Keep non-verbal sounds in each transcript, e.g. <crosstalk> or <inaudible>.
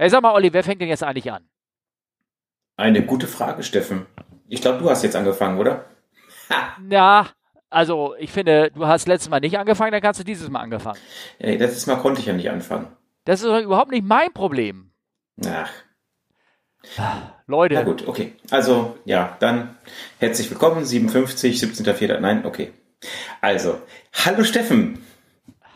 Hey, sag mal, Olli, wer fängt denn jetzt eigentlich an? Eine gute Frage, Steffen. Ich glaube, du hast jetzt angefangen, oder? Ha. Ja, also ich finde, du hast letztes Mal nicht angefangen, dann kannst du dieses Mal angefangen. Ey, letztes Mal konnte ich ja nicht anfangen. Das ist doch überhaupt nicht mein Problem. Ach. Leute. Na gut, okay. Also, ja, dann herzlich willkommen, 57, 17.04. Nein, okay. Also, hallo Steffen.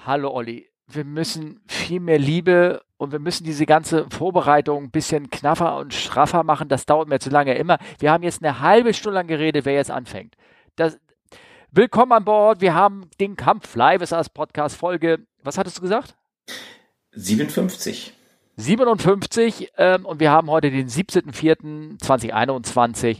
Hallo Olli. Wir müssen viel mehr Liebe und wir müssen diese ganze Vorbereitung ein bisschen knaffer und straffer machen. Das dauert mir zu lange immer. Wir haben jetzt eine halbe Stunde lang geredet, wer jetzt anfängt. Das, willkommen an Bord. Wir haben den Kampf Live ist als Podcast Folge. Was hattest du gesagt? 57. 57 ähm, und wir haben heute den 17.04.2021.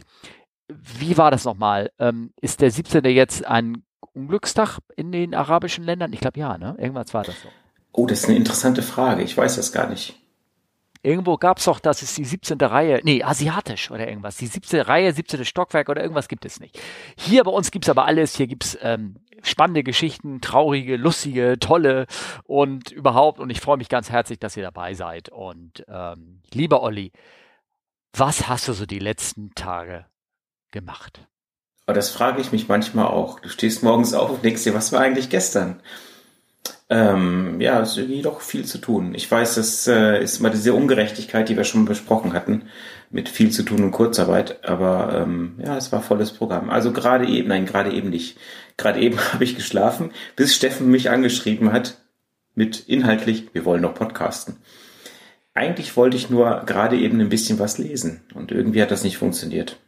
Wie war das nochmal? Ähm, ist der 17. jetzt ein Unglückstag in den arabischen Ländern? Ich glaube ja, ne? Irgendwas war das so. Oh, das ist eine interessante Frage. Ich weiß das gar nicht. Irgendwo gab es doch, das ist die 17. Reihe, nee, asiatisch oder irgendwas. Die 17. Reihe, 17. Stockwerk oder irgendwas gibt es nicht. Hier bei uns gibt es aber alles. Hier gibt es ähm, spannende Geschichten, traurige, lustige, tolle und überhaupt. Und ich freue mich ganz herzlich, dass ihr dabei seid. Und ähm, lieber Olli, was hast du so die letzten Tage gemacht? Aber das frage ich mich manchmal auch. Du stehst morgens auf und denkst dir, was war eigentlich gestern? Ähm, ja, es ist irgendwie doch viel zu tun. Ich weiß, das äh, ist mal diese Ungerechtigkeit, die wir schon besprochen hatten, mit viel zu tun und Kurzarbeit, aber ähm, ja, es war volles Programm. Also gerade eben, nein, gerade eben nicht. Gerade eben <laughs> habe ich geschlafen, bis Steffen mich angeschrieben hat mit inhaltlich, wir wollen noch podcasten. Eigentlich wollte ich nur gerade eben ein bisschen was lesen und irgendwie hat das nicht funktioniert.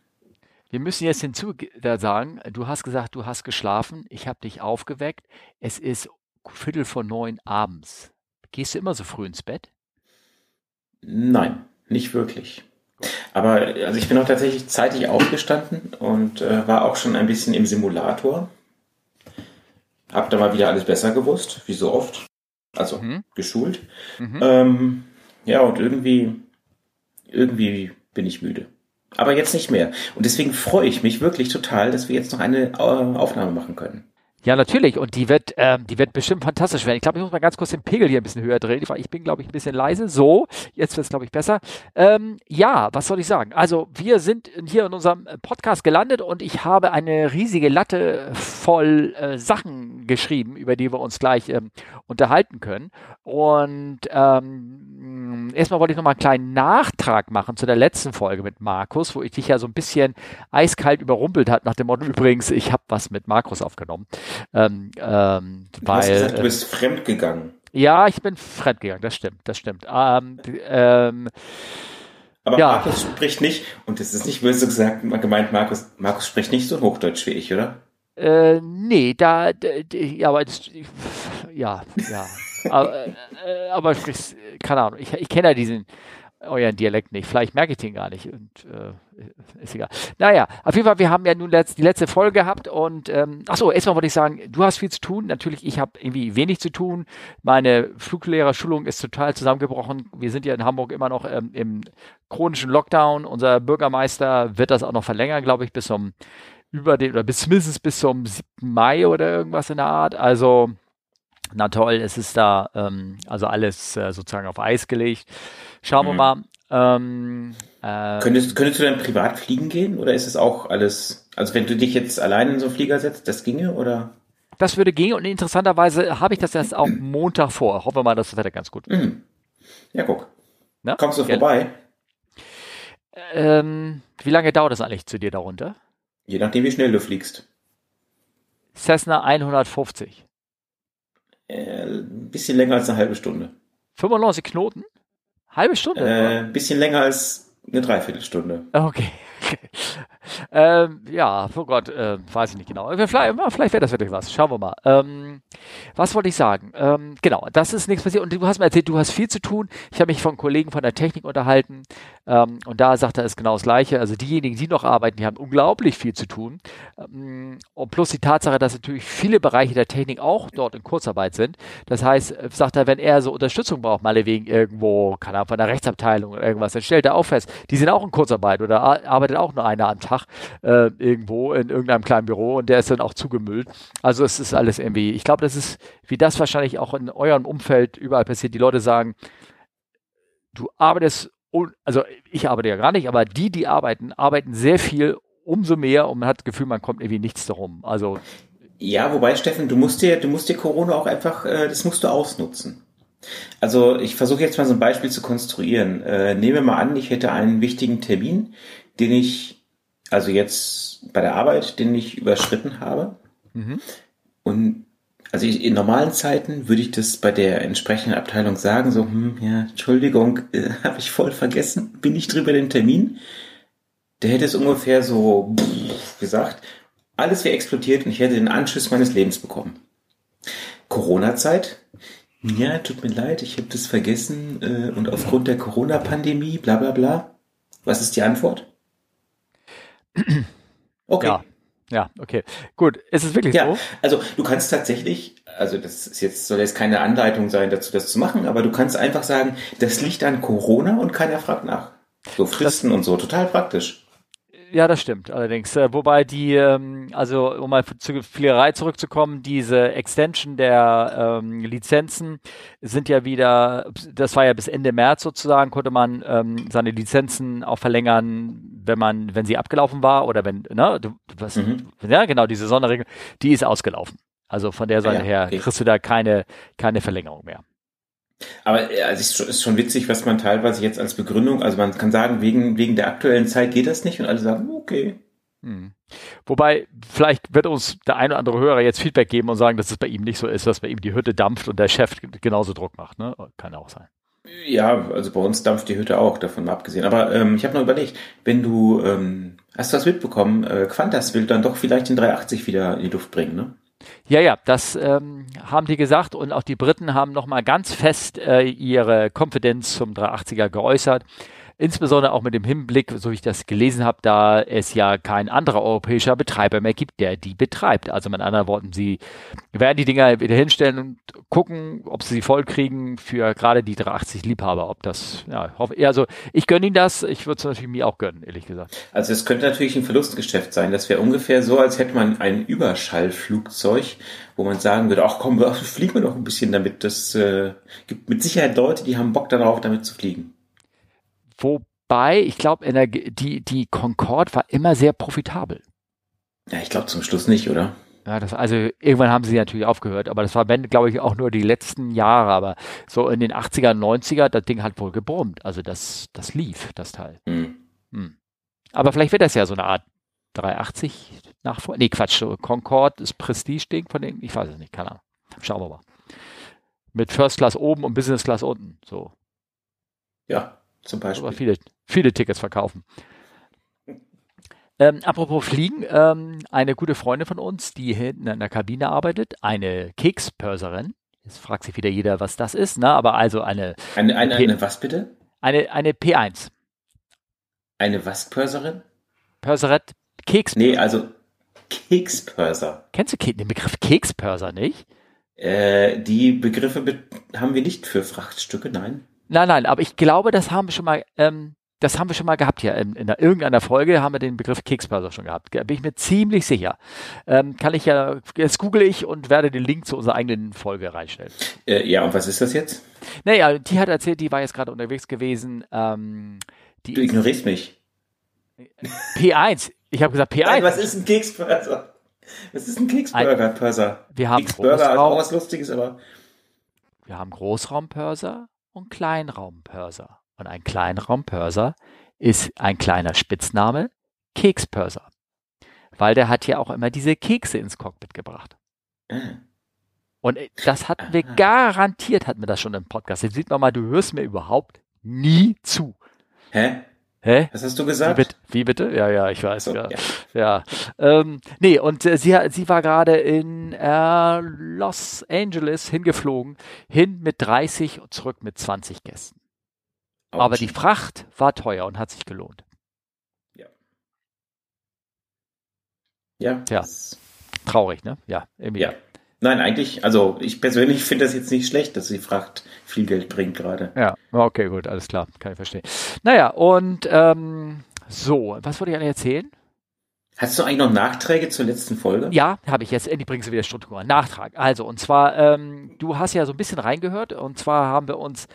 Wir müssen jetzt hinzu sagen, du hast gesagt, du hast geschlafen, ich habe dich aufgeweckt. Es ist Viertel vor neun abends. Gehst du immer so früh ins Bett? Nein, nicht wirklich. Aber also ich bin auch tatsächlich zeitig aufgestanden und äh, war auch schon ein bisschen im Simulator. Hab da mal wieder alles besser gewusst, wie so oft. Also mhm. geschult. Mhm. Ähm, ja, und irgendwie, irgendwie bin ich müde. Aber jetzt nicht mehr. Und deswegen freue ich mich wirklich total, dass wir jetzt noch eine äh, Aufnahme machen können. Ja, natürlich. Und die wird, ähm, die wird bestimmt fantastisch werden. Ich glaube, ich muss mal ganz kurz den Pegel hier ein bisschen höher drehen. Ich bin, glaube ich, ein bisschen leise. So, jetzt wird es, glaube ich, besser. Ähm, ja, was soll ich sagen? Also, wir sind hier in unserem Podcast gelandet und ich habe eine riesige Latte voll äh, Sachen geschrieben, über die wir uns gleich ähm, unterhalten können. Und ähm, erstmal wollte ich nochmal einen kleinen Nachtrag machen zu der letzten Folge mit Markus, wo ich dich ja so ein bisschen eiskalt überrumpelt hat nach dem Motto, übrigens, ich habe was mit Markus aufgenommen. Ähm, ähm, du weil, hast gesagt, du bist äh, fremd gegangen. Ja, ich bin fremd gegangen, das stimmt, das stimmt. Ähm, ähm, aber ja. Markus spricht nicht, und das ist nicht böse gesagt, gemeint, Markus, Markus spricht nicht so Hochdeutsch wie ich, oder? Äh, nee, da, da ja, aber das, ja, ja. <laughs> aber, äh, aber keine Ahnung, ich, ich kenne ja diesen, euren Dialekt nicht. Vielleicht merke ich den gar nicht und äh, ist egal. Naja, auf jeden Fall, wir haben ja nun letzt, die letzte Folge gehabt und ähm, achso, erstmal wollte ich sagen, du hast viel zu tun. Natürlich, ich habe irgendwie wenig zu tun. Meine Fluglehrerschulung ist total zusammengebrochen. Wir sind ja in Hamburg immer noch ähm, im chronischen Lockdown. Unser Bürgermeister wird das auch noch verlängern, glaube ich, bis zum über den oder bis mindestens bis zum 7. Mai oder irgendwas in der Art. Also na toll, es ist da ähm, also alles äh, sozusagen auf Eis gelegt. Schauen mhm. wir mal. Ähm, äh, könntest, könntest du dann privat fliegen gehen oder ist es auch alles, also wenn du dich jetzt allein in so einen Flieger setzt, das ginge oder? Das würde gehen und interessanterweise habe ich das erst auch <clears throat> Montag vor. Hoffen wir mal, dass das Wetter ganz gut wird. Mhm. Ja, guck. Na? Kommst du ja. vorbei? Ähm, wie lange dauert das eigentlich zu dir darunter? Je nachdem, wie schnell du fliegst. Cessna 150. Äh, ein bisschen länger als eine halbe Stunde. 95 Knoten? Halbe Stunde? Äh, ein bisschen länger als eine Dreiviertelstunde. Okay. <laughs> ähm, ja, oh Gott, äh, weiß ich nicht genau. Vielleicht, vielleicht wäre das wirklich was. Schauen wir mal. Ähm, was wollte ich sagen? Ähm, genau, das ist nichts passiert. Und du hast mir erzählt, du hast viel zu tun. Ich habe mich von Kollegen von der Technik unterhalten. Ähm, und da sagt er es genau das Gleiche. Also diejenigen, die noch arbeiten, die haben unglaublich viel zu tun. Ähm, und plus die Tatsache, dass natürlich viele Bereiche der Technik auch dort in Kurzarbeit sind. Das heißt, äh, sagt er, wenn er so Unterstützung braucht, mal wegen irgendwo, keine Ahnung, von der Rechtsabteilung oder irgendwas, dann stellt er auch fest, die sind auch in Kurzarbeit oder arbeitet auch nur einer am Tag äh, irgendwo in irgendeinem kleinen Büro und der ist dann auch zugemüllt. Also es ist alles irgendwie, ich glaube, das ist, wie das wahrscheinlich auch in eurem Umfeld überall passiert. Die Leute sagen, du arbeitest, also ich arbeite ja gar nicht, aber die, die arbeiten, arbeiten sehr viel, umso mehr und man hat das Gefühl, man kommt irgendwie nichts darum. Also ja, wobei Steffen, du musst dir, du musst dir Corona auch einfach, äh, das musst du ausnutzen. Also ich versuche jetzt mal so ein Beispiel zu konstruieren. Äh, nehme mal an, ich hätte einen wichtigen Termin, den ich, also jetzt bei der Arbeit, den ich überschritten habe. Mhm. Und also ich, in normalen Zeiten würde ich das bei der entsprechenden Abteilung sagen, so, hm, ja, Entschuldigung, äh, <laughs> habe ich voll vergessen, bin ich drüber den Termin. Der hätte es ungefähr so gesagt, alles wäre explodiert und ich hätte den Anschiss meines Lebens bekommen. Corona-Zeit, ja, tut mir leid, ich habe das vergessen äh, und aufgrund der Corona-Pandemie, bla bla bla. Was ist die Antwort? Okay. Ja. Ja, okay. Gut. Ist es wirklich ja, so? Also du kannst tatsächlich, also das ist jetzt, soll jetzt keine Anleitung sein, dazu das zu machen, aber du kannst einfach sagen, das liegt an Corona und keiner fragt nach. So Fristen das, und so, total praktisch. Ja, das stimmt allerdings. Äh, wobei die, ähm, also um mal zur Fliegerei zurückzukommen, diese Extension der ähm, Lizenzen sind ja wieder, das war ja bis Ende März sozusagen, konnte man ähm, seine Lizenzen auch verlängern, wenn man, wenn sie abgelaufen war oder wenn, ne, du, was, mhm. ja genau, diese Sonderregel, die ist ausgelaufen. Also von der Seite ah ja, her kriegst du da keine, keine Verlängerung mehr. Aber äh, also es ist schon witzig, was man teilweise jetzt als Begründung, also man kann sagen, wegen, wegen der aktuellen Zeit geht das nicht und alle sagen, okay. Hm. Wobei, vielleicht wird uns der ein oder andere Hörer jetzt Feedback geben und sagen, dass es bei ihm nicht so ist, dass bei ihm die Hütte dampft und der Chef genauso Druck macht. Ne? Kann auch sein. Ja, also bei uns dampft die Hütte auch, davon abgesehen. Aber ähm, ich habe noch überlegt, wenn du, ähm, hast du das mitbekommen, äh, Quantas will dann doch vielleicht den 380 wieder in die Luft bringen, ne? Ja, ja, das ähm, haben die gesagt und auch die Briten haben nochmal ganz fest äh, ihre Konfidenz zum 380er geäußert. Insbesondere auch mit dem Hinblick, so wie ich das gelesen habe, da es ja kein anderer europäischer Betreiber mehr gibt, der die betreibt. Also mit anderen Worten, sie werden die Dinger wieder hinstellen und gucken, ob sie sie voll kriegen für gerade die 380 Liebhaber. Ob das, ja, hoffe, also ich gönne ihnen das. Ich würde es natürlich mir auch gönnen, ehrlich gesagt. Also es könnte natürlich ein Verlustgeschäft sein. Das wäre ungefähr so, als hätte man ein Überschallflugzeug, wo man sagen würde, ach komm, <laughs> fliegen wir doch ein bisschen damit. Das äh, gibt mit Sicherheit Leute, die haben Bock darauf, damit zu fliegen. Wobei, ich glaube, die, die Concorde war immer sehr profitabel. Ja, ich glaube zum Schluss nicht, oder? Ja, das, also irgendwann haben sie natürlich aufgehört, aber das war, glaube ich, auch nur die letzten Jahre, aber so in den 80er, 90er, das Ding hat wohl gebrummt. Also das, das lief, das Teil. Hm. Hm. Aber vielleicht wird das ja so eine Art 380 Nachfolger. Nee, Quatsch, Concorde, das Prestige-Ding von denen, ich weiß es nicht, keine Ahnung. Schauen wir mal. Mit First Class oben und Business Class unten, so. Ja, zum Beispiel. Aber viele, viele Tickets verkaufen. Ähm, apropos Fliegen, ähm, eine gute Freundin von uns, die hinten in der Kabine arbeitet, eine Kekspörserin. Jetzt fragt sich wieder jeder, was das ist, ne? aber also eine. Eine, eine, eine was bitte? Eine, eine P1. Eine was Pörserin? Pörseret, Keks. Nee, also Kekspörser. Kennst du den Begriff Kekspörser nicht? Äh, die Begriffe be haben wir nicht für Frachtstücke, nein. Nein, nein, aber ich glaube, das haben wir schon mal, ähm, das haben wir schon mal gehabt hier. In, in irgendeiner Folge haben wir den Begriff Keksbörser schon gehabt. Bin ich mir ziemlich sicher. Ähm, kann ich ja, jetzt google ich und werde den Link zu unserer eigenen Folge reinstellen. Äh, ja, und was ist das jetzt? Naja, die hat erzählt, die war jetzt gerade unterwegs gewesen. Ähm, du ignorierst mich. P1. Ich habe gesagt P1. Nein, was ist ein Keksbörser? Was ist ein Keksburger-Pörser? Wir haben Keksburger, also auch was Lustiges, aber. Wir haben Großraumpörser und Kleinraumpörser. Und ein Kleinraumpörser ist ein kleiner Spitzname, Kekspörser. Weil der hat ja auch immer diese Kekse ins Cockpit gebracht. Und äh, das hatten wir garantiert, hatten wir das schon im Podcast. Jetzt sieht man mal, du hörst mir überhaupt nie zu. Hä? Hä? Was hast du gesagt? Wie bitte? Wie bitte? Ja, ja, ich weiß. So, ja. ja. ja. Ähm, nee, und äh, sie, sie war gerade in äh, Los Angeles hingeflogen, hin mit 30 und zurück mit 20 Gästen. Auch Aber die Fracht war teuer und hat sich gelohnt. Ja. Ja. Ja. Traurig, ne? Ja, irgendwie. Ja. Nein, eigentlich, also ich persönlich finde das jetzt nicht schlecht, dass sie fragt, viel Geld bringt gerade. Ja, okay, gut, alles klar, kann ich verstehen. Naja, und ähm, so, was wollte ich eigentlich erzählen? Hast du eigentlich noch Nachträge zur letzten Folge? Ja, habe ich jetzt. Endlich bringst du wieder Struktur. Nachtrag. Also, und zwar, ähm, du hast ja so ein bisschen reingehört. Und zwar haben wir uns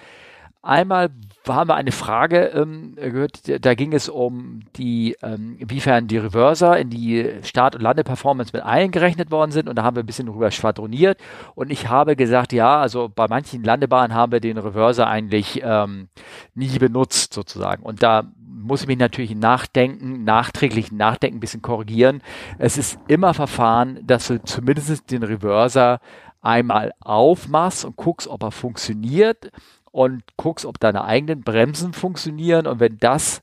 Einmal haben wir eine Frage ähm, gehört, da ging es um die, ähm, inwiefern die Reverser in die Start- und Landeperformance mit eingerechnet worden sind. Und da haben wir ein bisschen drüber schwadroniert. Und ich habe gesagt, ja, also bei manchen Landebahnen haben wir den Reverser eigentlich ähm, nie benutzt sozusagen. Und da muss ich mich natürlich nachdenken, nachträglich nachdenken, ein bisschen korrigieren. Es ist immer Verfahren, dass du zumindest den Reverser einmal aufmachst und guckst, ob er funktioniert und guckst, ob deine eigenen Bremsen funktionieren. Und wenn das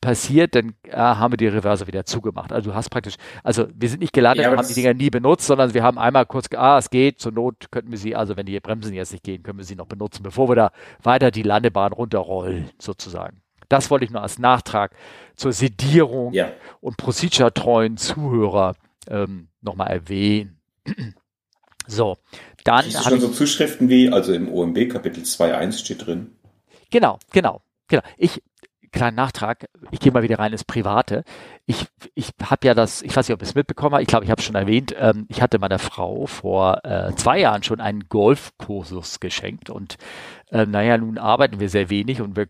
passiert, dann äh, haben wir die Reverse wieder zugemacht. Also du hast praktisch, also wir sind nicht gelandet ja, und haben die Dinger nie benutzt, sondern wir haben einmal kurz, ah, es geht, zur Not könnten wir sie, also wenn die Bremsen jetzt nicht gehen, können wir sie noch benutzen, bevor wir da weiter die Landebahn runterrollen, sozusagen. Das wollte ich nur als Nachtrag zur Sedierung ja. und procedure-treuen Zuhörer ähm, nochmal erwähnen. So, dann Hast du schon so Zuschriften wie, also im OMB Kapitel 2.1 steht drin. Genau, genau, genau. Ich, kleinen Nachtrag, ich gehe mal wieder rein ins Private. Ich, ich habe ja das, ich weiß nicht, ob ihr es mitbekommen habt, ich glaube, ich habe es schon erwähnt, ähm, ich hatte meiner Frau vor äh, zwei Jahren schon einen Golfkursus geschenkt und äh, naja, nun arbeiten wir sehr wenig und wir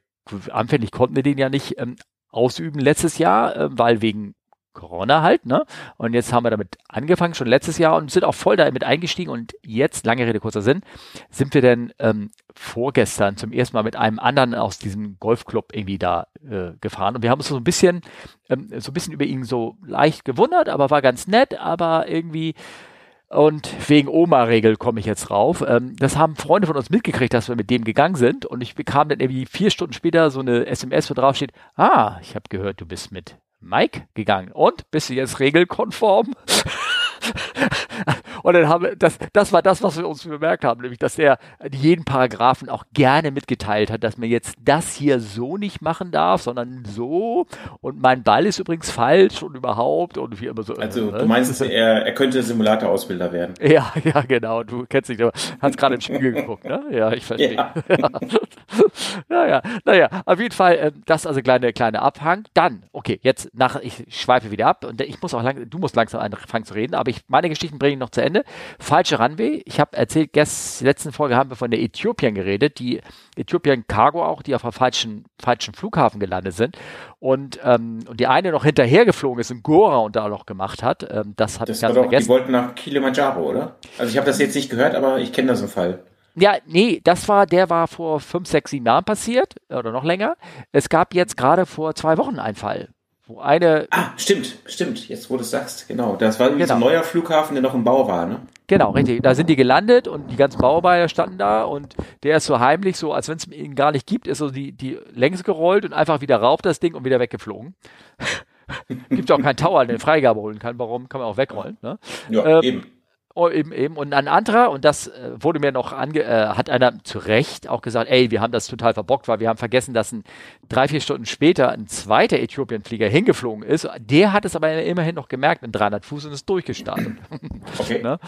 anfänglich konnten wir den ja nicht ähm, ausüben letztes Jahr, äh, weil wegen Corona halt, ne? Und jetzt haben wir damit angefangen, schon letztes Jahr und sind auch voll damit eingestiegen. Und jetzt, lange Rede, kurzer Sinn, sind wir denn ähm, vorgestern zum ersten Mal mit einem anderen aus diesem Golfclub irgendwie da äh, gefahren. Und wir haben uns so ein bisschen, ähm, so ein bisschen über ihn so leicht gewundert, aber war ganz nett, aber irgendwie und wegen Oma-Regel komme ich jetzt rauf. Ähm, das haben Freunde von uns mitgekriegt, dass wir mit dem gegangen sind. Und ich bekam dann irgendwie vier Stunden später so eine SMS, wo drauf steht, ah, ich habe gehört, du bist mit Mike gegangen. Und bist du jetzt regelkonform? Und dann haben wir, das, das war das, was wir uns bemerkt haben, nämlich, dass er jeden Paragraphen auch gerne mitgeteilt hat, dass man jetzt das hier so nicht machen darf, sondern so. Und mein Ball ist übrigens falsch und überhaupt und wie immer so. Also, ne? du meinst, er, er könnte Simulator-Ausbilder werden? Ja, <laughs> ja, genau. Du kennst dich, du hast gerade im Spiegel geguckt, ne? Ja, ich verstehe. Ja. <laughs> ja, ja. Naja, auf jeden Fall, äh, das also kleine, kleine Abhang. Dann, okay, jetzt nach, ich schweife wieder ab und ich muss auch lang, du musst langsam anfangen zu reden, aber ich, meine Geschichten bringe ich noch zu Ende. Falsche Runway. Ich habe erzählt, gest, letzten Folge haben wir von der Äthiopien geredet, die Äthiopien Cargo auch, die auf einem falschen, falschen Flughafen gelandet sind. Und, ähm, und die eine noch hinterher geflogen ist und Gora und da noch gemacht hat. Ähm, das hat ich ganz doch, vergessen. Die wollten nach Kilimanjaro, oder? Also ich habe das jetzt nicht gehört, aber ich kenne das im Fall. Ja, nee, das war, der war vor fünf, sechs, sieben Jahren passiert oder noch länger. Es gab jetzt gerade vor zwei Wochen einen Fall, wo eine. Ah, stimmt, stimmt. Jetzt, wo du es sagst, genau. Das war genau. ein neuer Flughafen, der noch im Bau war, ne? Genau, richtig. Da sind die gelandet und die ganzen Bauarbeiter standen da und der ist so heimlich, so als wenn es ihn gar nicht gibt, ist so die, die längs gerollt und einfach wieder rauf das Ding und wieder weggeflogen. <laughs> gibt auch keinen Tower, den Freigabe holen kann. Warum? Kann man auch wegrollen. Ne? Ja, ähm, eben. Oh, eben, eben. Und ein anderer, und das äh, wurde mir noch ange, äh, hat einer zu Recht auch gesagt, ey, wir haben das total verbockt, weil wir haben vergessen, dass ein drei, vier Stunden später ein zweiter Äthiopienflieger hingeflogen ist. Der hat es aber immerhin noch gemerkt in 300 Fuß und ist durchgestartet. <laughs> Okay. <laughs> ne?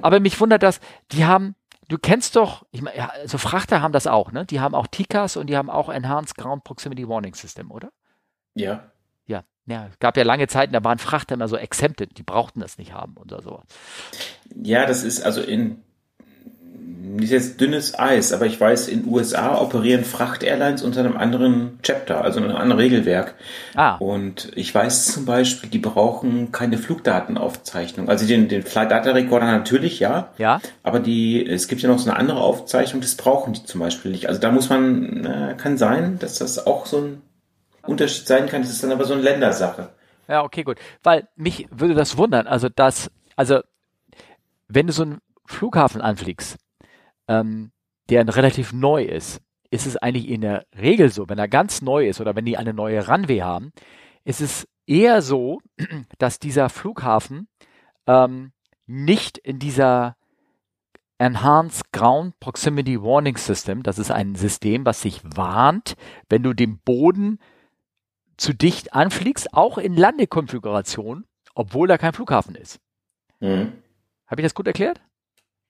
Aber mich wundert das, die haben, du kennst doch, ich meine, ja, so Frachter haben das auch, ne? Die haben auch TICAS und die haben auch Enhanced Ground Proximity Warning System, oder? Ja. Ja, gab ja lange Zeiten, da waren Frachter immer so exempted, die brauchten das nicht haben oder so. Ja, das ist also in nicht jetzt dünnes Eis, aber ich weiß, in USA operieren Fracht-Airlines unter einem anderen Chapter, also einem anderen Regelwerk. Ah. Und ich weiß zum Beispiel, die brauchen keine Flugdatenaufzeichnung. Also den, den Flight Data Recorder natürlich, ja. Ja. Aber die, es gibt ja noch so eine andere Aufzeichnung, das brauchen die zum Beispiel nicht. Also da muss man, äh, kann sein, dass das auch so ein Unterschied sein kann. Das ist dann aber so eine Ländersache. Ja, okay, gut. Weil mich würde das wundern, also dass, also wenn du so einen Flughafen anfliegst, ähm, der relativ neu ist, ist es eigentlich in der Regel so, wenn er ganz neu ist oder wenn die eine neue Runway haben, ist es eher so, <clears throat> dass dieser Flughafen ähm, nicht in dieser Enhanced Ground Proximity Warning System, das ist ein System, was sich warnt, wenn du den Boden zu dicht anfliegst, auch in Landekonfiguration, obwohl da kein Flughafen ist. Mhm. Habe ich das gut erklärt?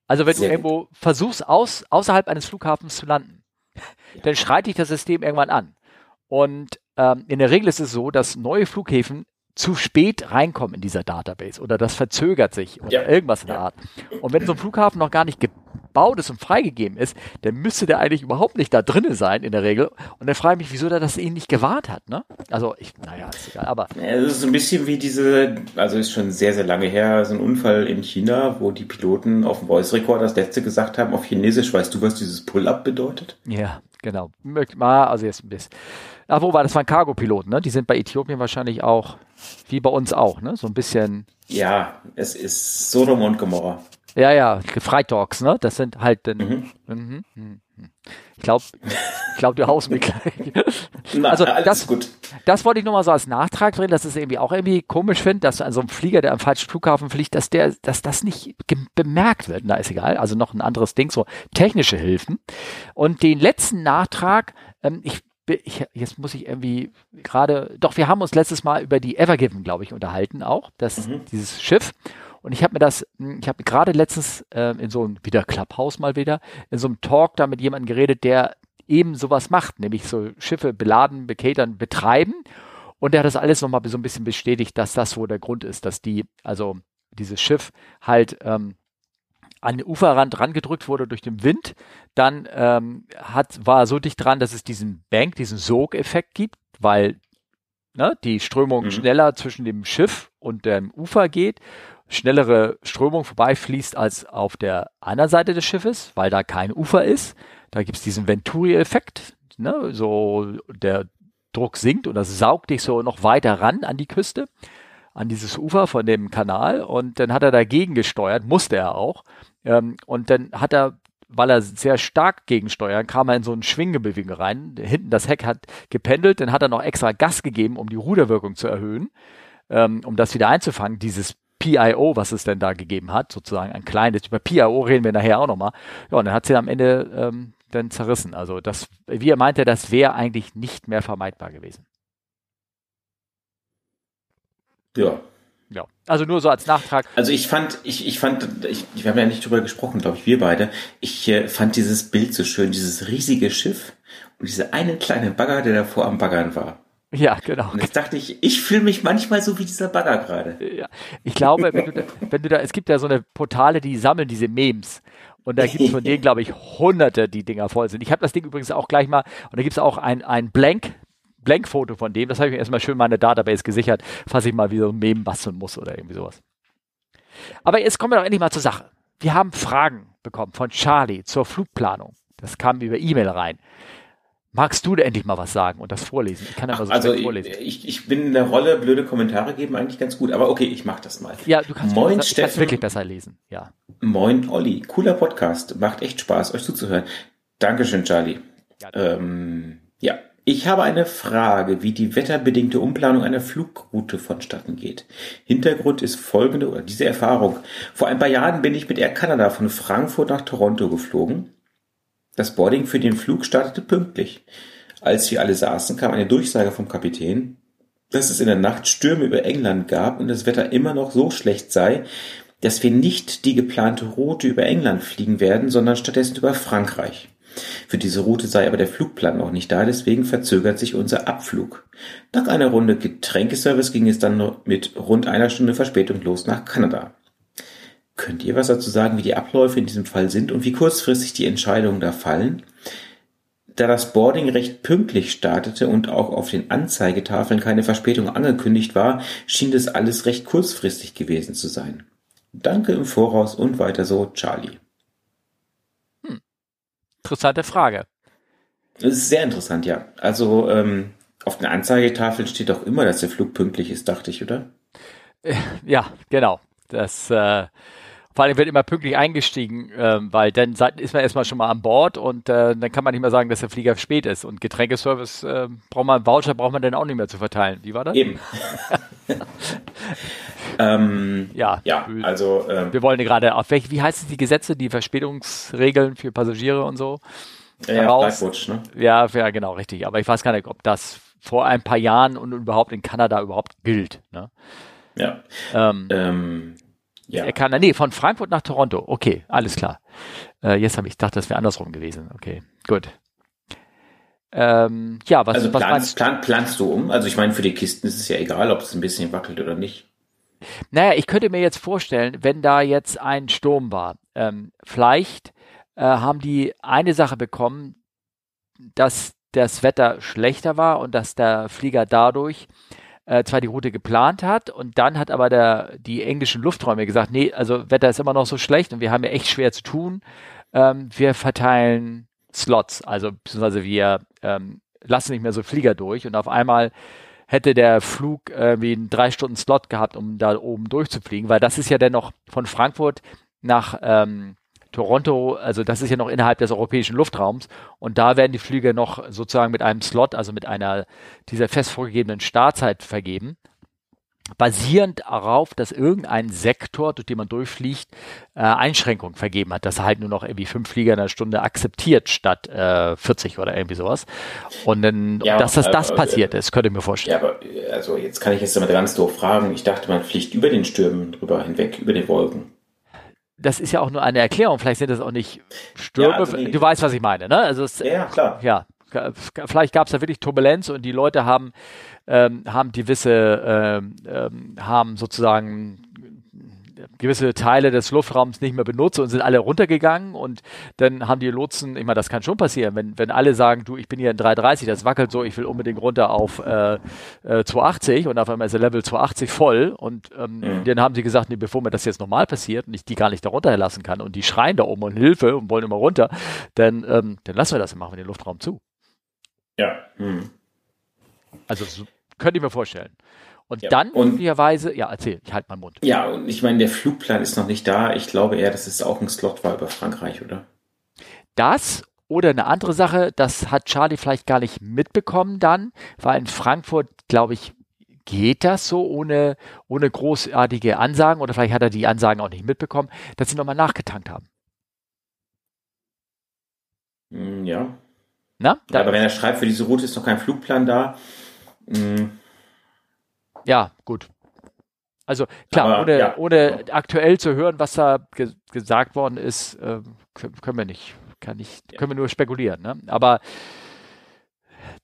Also wenn Sehr du irgendwo gut. versuchst, aus, außerhalb eines Flughafens zu landen, ja. dann schreit dich das System irgendwann an. Und ähm, in der Regel ist es so, dass neue Flughäfen zu spät reinkommen in dieser Database oder das verzögert sich oder ja. irgendwas in der Art. Und wenn so ein Flughafen noch gar nicht verbaut ist und freigegeben ist, dann müsste der eigentlich überhaupt nicht da drinnen sein in der Regel. Und dann frage ich mich, wieso der das ihn nicht gewahrt hat. Ne? Also ich, naja, ist egal. Aber ja, es ist ein bisschen wie diese, also ist schon sehr, sehr lange her, so ein Unfall in China, wo die Piloten auf dem Voice Recorder das letzte gesagt haben auf Chinesisch. Weißt du, was dieses Pull-up bedeutet? Ja, genau. Mal, also jetzt ein bisschen. Ach, wo war das? waren Cargo-Piloten, ne? Die sind bei Äthiopien wahrscheinlich auch, wie bei uns auch, ne? So ein bisschen. Ja, es ist Sodom und Gomorra. Ja, ja, Freitalks, ne? Das sind halt dann. Mhm. Mhm, mhm. Ich glaube, ich glaube, du haust mich gleich. Na, also das, gut. das wollte ich nochmal so als Nachtrag drehen, dass es irgendwie auch irgendwie komisch finde, dass an so einem Flieger, der am falschen Flughafen fliegt, dass der, dass das nicht bemerkt wird. Na, ist egal. Also noch ein anderes Ding, so technische Hilfen. Und den letzten Nachtrag, ähm, ich ich, jetzt muss ich irgendwie gerade, doch, wir haben uns letztes Mal über die Evergiven, glaube ich, unterhalten auch, das, mhm. dieses Schiff. Und ich habe mir das, hm, ich habe gerade letztens äh, in so einem, wieder Clubhouse mal wieder, in so einem Talk da mit jemandem geredet, der eben sowas macht, nämlich so Schiffe beladen, bekatern, betreiben. Und der hat das alles nochmal so ein bisschen bestätigt, dass das wohl der Grund ist, dass die, also dieses Schiff halt ähm, an den Uferrand rangedrückt wurde durch den Wind, dann ähm, hat, war er so dicht dran, dass es diesen Bank, diesen Sogeffekt gibt, weil ne, die Strömung mhm. schneller zwischen dem Schiff und dem Ufer geht, schnellere Strömung vorbeifließt als auf der anderen Seite des Schiffes, weil da kein Ufer ist. Da gibt es diesen Venturi-Effekt, ne, so der Druck sinkt und das saugt dich so noch weiter ran an die Küste, an dieses Ufer von dem Kanal und dann hat er dagegen gesteuert, musste er auch ähm, und dann hat er, weil er sehr stark gegensteuern, kam er in so eine Schwingebewegung rein. Hinten das Heck hat gependelt, dann hat er noch extra Gas gegeben, um die Ruderwirkung zu erhöhen, ähm, um das wieder einzufangen. Dieses PIO, was es denn da gegeben hat, sozusagen ein kleines, über PIO reden wir nachher auch nochmal. Ja, und dann hat sie am Ende ähm, dann zerrissen. Also das, wie er meinte, das wäre eigentlich nicht mehr vermeidbar gewesen. Ja, ja, also nur so als Nachtrag. Also ich fand, ich, ich fand, ich, wir haben ja nicht drüber gesprochen, glaube ich, wir beide. Ich äh, fand dieses Bild so schön, dieses riesige Schiff und diese eine kleine Bagger, der davor am Baggern war. Ja, genau. Und jetzt dachte ich, ich fühle mich manchmal so wie dieser Bagger gerade. Ja, ich glaube, wenn du, da, wenn du da, es gibt ja so eine Portale, die sammeln diese Memes. Und da gibt es von denen, <laughs> glaube ich, hunderte, die Dinger voll sind. Ich habe das Ding übrigens auch gleich mal, und da gibt es auch ein, ein Blank, Blankfoto von dem. Das habe ich mir erstmal schön meine Database gesichert, falls ich mal wieder ein Meme basteln muss oder irgendwie sowas. Aber jetzt kommen wir doch endlich mal zur Sache. Wir haben Fragen bekommen von Charlie zur Flugplanung. Das kam über E-Mail rein. Magst du da endlich mal was sagen und das vorlesen? Ich kann aber so also vorlesen. Ich, ich bin in der Rolle, blöde Kommentare geben eigentlich ganz gut, aber okay, ich mach das mal. Ja, du kannst, Moin, Steffen, kannst wirklich besser lesen. Ja. Moin, Olli. Cooler Podcast. Macht echt Spaß, euch zuzuhören. Dankeschön, Charlie. Ja, ähm, ja. Ich habe eine Frage, wie die wetterbedingte Umplanung einer Flugroute vonstatten geht. Hintergrund ist folgende oder diese Erfahrung. Vor ein paar Jahren bin ich mit Air Canada von Frankfurt nach Toronto geflogen. Das Boarding für den Flug startete pünktlich. Als wir alle saßen, kam eine Durchsage vom Kapitän, dass es in der Nacht Stürme über England gab und das Wetter immer noch so schlecht sei, dass wir nicht die geplante Route über England fliegen werden, sondern stattdessen über Frankreich. Für diese Route sei aber der Flugplan noch nicht da, deswegen verzögert sich unser Abflug. Nach einer Runde Getränkeservice ging es dann mit rund einer Stunde Verspätung los nach Kanada. Könnt ihr was dazu sagen, wie die Abläufe in diesem Fall sind und wie kurzfristig die Entscheidungen da fallen? Da das Boarding recht pünktlich startete und auch auf den Anzeigetafeln keine Verspätung angekündigt war, schien das alles recht kurzfristig gewesen zu sein. Danke im Voraus und weiter so, Charlie. Interessante Frage. Das ist sehr interessant, ja. Also ähm, auf den Anzeigetafeln steht auch immer, dass der Flug pünktlich ist, dachte ich, oder? Äh, ja, genau. Das äh, vor allem wird immer pünktlich eingestiegen, ähm, weil dann ist man erstmal schon mal an Bord und äh, dann kann man nicht mehr sagen, dass der Flieger spät ist. Und Getränkeservice äh, braucht man, Voucher braucht man dann auch nicht mehr zu verteilen. Wie war das? Eben. <laughs> ähm, ja, ja, also ähm, wir wollen gerade auf welche, wie heißen die Gesetze, die Verspätungsregeln für Passagiere und so? Ja, Blackwatch, ne? Ja, ja, genau, richtig. Aber ich weiß gar nicht, ob das vor ein paar Jahren und überhaupt in Kanada überhaupt gilt. Ne? Ja. Ähm, ähm, ja. Er kann, nee, von Frankfurt nach Toronto. Okay, alles klar. Äh, jetzt habe ich gedacht, das wäre andersrum gewesen. Okay, gut. Ähm, ja, was, also was planst, plan, planst du um? Also ich meine, für die Kisten ist es ja egal, ob es ein bisschen wackelt oder nicht. Naja, ich könnte mir jetzt vorstellen, wenn da jetzt ein Sturm war, ähm, vielleicht äh, haben die eine Sache bekommen, dass das Wetter schlechter war und dass der Flieger dadurch äh, zwar die Route geplant hat und dann hat aber der, die englischen Lufträume gesagt, nee, also Wetter ist immer noch so schlecht und wir haben ja echt schwer zu tun. Ähm, wir verteilen Slots, also beziehungsweise wir ähm, lassen nicht mehr so Flieger durch und auf einmal hätte der Flug äh, wie einen drei Stunden Slot gehabt, um da oben durchzufliegen, weil das ist ja dennoch von Frankfurt nach ähm, Toronto, also das ist ja noch innerhalb des europäischen Luftraums und da werden die Flüge noch sozusagen mit einem Slot, also mit einer dieser fest vorgegebenen Startzeit vergeben, basierend darauf, dass irgendein Sektor, durch den man durchfliegt, äh, Einschränkungen vergeben hat, dass er halt nur noch irgendwie fünf Flieger in einer Stunde akzeptiert statt äh, 40 oder irgendwie sowas. Und dann, ja, dass das, das äh, passiert ist, könnte ich mir vorstellen. Ja, aber also jetzt kann ich jetzt mal ganz doof fragen. Ich dachte, man fliegt über den Stürmen drüber hinweg, über den Wolken das ist ja auch nur eine Erklärung. Vielleicht sind das auch nicht Stürme. Ja, also du weißt, was ich meine, ne? Also es, ja, klar. Ja, vielleicht gab es da wirklich Turbulenz und die Leute haben ähm, haben gewisse ähm, ähm, haben sozusagen gewisse Teile des Luftraums nicht mehr benutzt und sind alle runtergegangen und dann haben die Lotsen, ich meine, das kann schon passieren, wenn, wenn alle sagen, du, ich bin hier in 330, das wackelt so, ich will unbedingt runter auf äh, äh, 280 und auf einmal ist der Level 280 voll und ähm, mhm. dann haben sie gesagt, nee, bevor mir das jetzt nochmal passiert und ich die gar nicht darunter lassen kann und die schreien da oben um Hilfe und wollen immer runter, dann, ähm, dann lassen wir das und machen wir den Luftraum zu. Ja. Mhm. Also so, könnte ich mir vorstellen. Und ja, dann möglicherweise, ja, erzähl, ich halte meinen Mund. Ja, und ich meine, der Flugplan ist noch nicht da. Ich glaube eher, dass es auch ein Slot war über Frankreich, oder? Das oder eine andere Sache, das hat Charlie vielleicht gar nicht mitbekommen dann, weil in Frankfurt, glaube ich, geht das so ohne, ohne großartige Ansagen oder vielleicht hat er die Ansagen auch nicht mitbekommen, dass sie nochmal nachgetankt haben. Hm, ja. Na? Ja, aber wenn er schreibt, für diese Route ist noch kein Flugplan da. Mh, hm, ja, gut. Also klar, Aber, ohne, ja. ohne aktuell zu hören, was da ge gesagt worden ist, äh, können wir nicht, kann ich, können wir nur spekulieren. Ne? Aber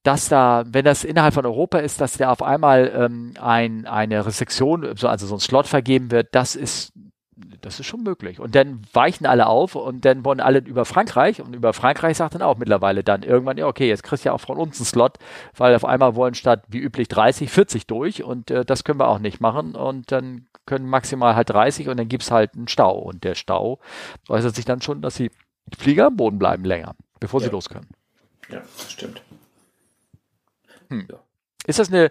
dass da, wenn das innerhalb von Europa ist, dass da auf einmal ähm, ein, eine Restriktion, also so ein Slot vergeben wird, das ist das ist schon möglich. Und dann weichen alle auf und dann wollen alle über Frankreich und über Frankreich sagt dann auch mittlerweile dann irgendwann, ja, okay, jetzt kriegst du ja auch von uns einen Slot, weil auf einmal wollen statt wie üblich 30, 40 durch und äh, das können wir auch nicht machen und dann können maximal halt 30 und dann gibt es halt einen Stau und der Stau äußert sich dann schon, dass die Flieger am Boden bleiben länger, bevor ja. sie los können. Ja, das stimmt. Hm. Ja. Ist das eine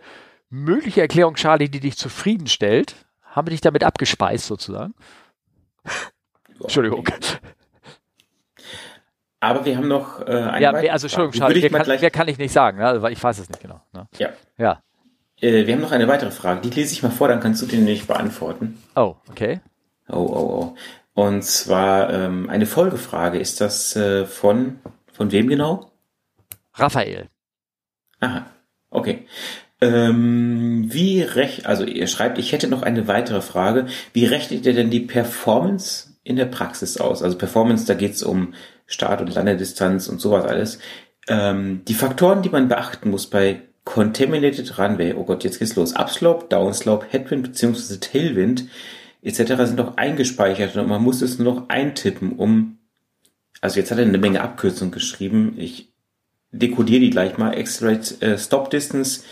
mögliche Erklärung, Charlie, die dich zufriedenstellt? Haben wir dich damit abgespeist sozusagen? <laughs> Entschuldigung. Aber wir haben noch äh, eine Ja, also Entschuldigung, Charlie, wer, kann, wer kann ich nicht sagen, ne? weil ich weiß es nicht genau. Ne? Ja. Ja. Äh, wir haben noch eine weitere Frage, die lese ich mal vor, dann kannst du die nämlich beantworten. Oh, okay. Oh, oh, oh. Und zwar ähm, eine Folgefrage. Ist das äh, von, von wem genau? Raphael. Aha, okay. Ähm, wie recht, also ihr schreibt, ich hätte noch eine weitere Frage. Wie rechnet ihr denn die Performance in der Praxis aus? Also Performance, da geht's um Start- und Landedistanz und sowas alles. Ähm, die Faktoren, die man beachten muss bei Contaminated Runway, oh Gott, jetzt geht's los. Upslope, Downslope, Headwind bzw. Tailwind etc. sind doch eingespeichert und man muss es nur noch eintippen, um also jetzt hat er eine Menge Abkürzungen geschrieben. Ich dekodiere die gleich mal. Accelerate äh, Stop Distance,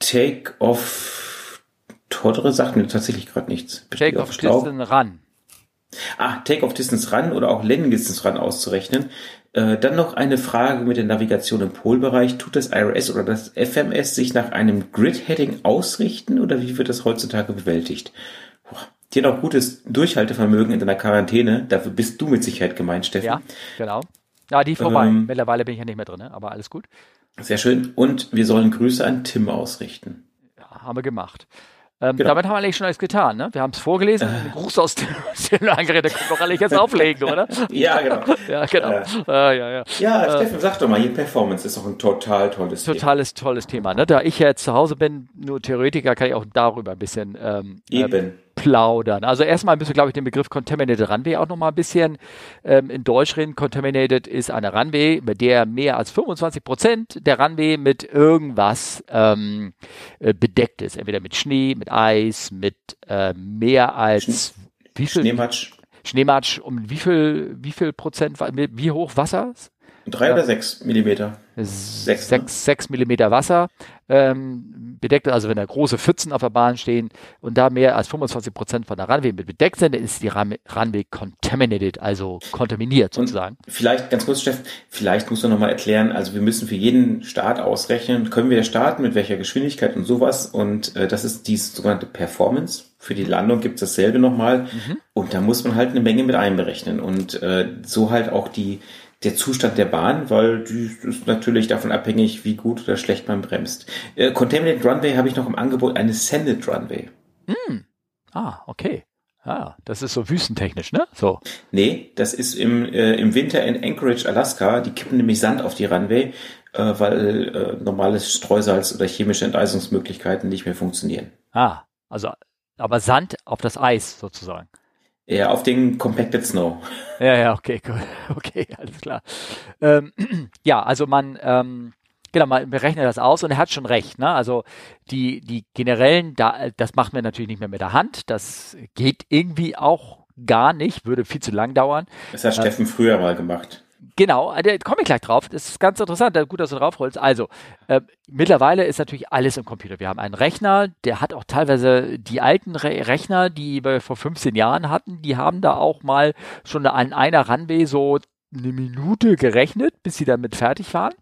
Take-off Todre sagt mir tatsächlich gerade nichts. Take-off Distance Run. Ah, Take-off Distance Run oder auch Landing Distance Run auszurechnen. Äh, dann noch eine Frage mit der Navigation im Polbereich. Tut das IRS oder das FMS sich nach einem Grid-Heading ausrichten oder wie wird das heutzutage bewältigt? Boah. Dir noch gutes Durchhaltevermögen in deiner Quarantäne. Dafür bist du mit Sicherheit gemeint, Steffen. Ja, genau. Ja, die vorbei. Ähm, Mittlerweile bin ich ja nicht mehr drin, aber alles gut. Sehr schön. Und wir sollen Grüße an Tim ausrichten. Ja, haben wir gemacht. Ähm, genau. Damit haben wir eigentlich schon alles getan, ne? Wir haben es vorgelesen. Äh. Gruß aus dem Angerät, der können doch alle jetzt auflegen, oder? <laughs> ja, genau. <laughs> ja, genau. Äh. Äh, ja, ja. ja, äh, Steffen, sag doch mal, hier Performance ist doch ein total tolles Thema. Totales, tolles Thema. Ne? Da ich jetzt zu Hause bin, nur Theoretiker, kann ich auch darüber ein bisschen ähm, Eben. Ähm, plaudern. Also erstmal müssen wir, glaube ich, den Begriff Contaminated Runway auch nochmal ein bisschen ähm, in Deutsch reden. Contaminated ist eine Runway, mit der mehr als 25 Prozent der Runway mit irgendwas ähm, äh, bedeckt ist. Entweder mit Schnee, mit Eis, mit äh, mehr als Sch wie viel? Schneematsch. Schneematsch um wie viel, wie viel Prozent, wie hoch Wasser? Drei ja. oder sechs Millimeter? Sechs, sechs, ne? sechs Millimeter Wasser ähm, bedeckt. Also wenn da große Pfützen auf der Bahn stehen und da mehr als 25 Prozent von der Runway mit bedeckt sind, dann ist die Runway contaminated, also kontaminiert sozusagen. Und vielleicht, ganz kurz, Steff, vielleicht musst du nochmal erklären, also wir müssen für jeden Start ausrechnen, können wir starten, mit welcher Geschwindigkeit und sowas. Und äh, das ist die sogenannte Performance. Für die Landung gibt es dasselbe nochmal. Mhm. Und da muss man halt eine Menge mit einberechnen. Und äh, so halt auch die der Zustand der Bahn, weil die ist natürlich davon abhängig, wie gut oder schlecht man bremst. Äh, Contaminated Runway habe ich noch im Angebot, eine Sanded Runway. Mm. Ah, okay. Ah, das ist so wüstentechnisch, ne? So. Nee, das ist im, äh, im Winter in Anchorage, Alaska. Die kippen nämlich Sand auf die Runway, äh, weil äh, normales Streusalz oder chemische Enteisungsmöglichkeiten nicht mehr funktionieren. Ah, also aber Sand auf das Eis sozusagen. Ja, auf den Compacted Snow. Ja, ja, okay, cool. <laughs> Okay, alles klar. Ähm, <clears throat> ja, also man, ähm, genau, man berechnet das aus und er hat schon recht. Ne? Also die, die generellen, da, das macht man natürlich nicht mehr mit der Hand. Das geht irgendwie auch gar nicht, würde viel zu lang dauern. Das hat Steffen äh, früher mal gemacht. Genau, da komme ich gleich drauf. Das ist ganz interessant, gut, dass du drauf holst. Also, äh, mittlerweile ist natürlich alles im Computer. Wir haben einen Rechner, der hat auch teilweise die alten Re Rechner, die wir vor 15 Jahren hatten, die haben da auch mal schon an einer Runway so eine Minute gerechnet, bis sie damit fertig waren.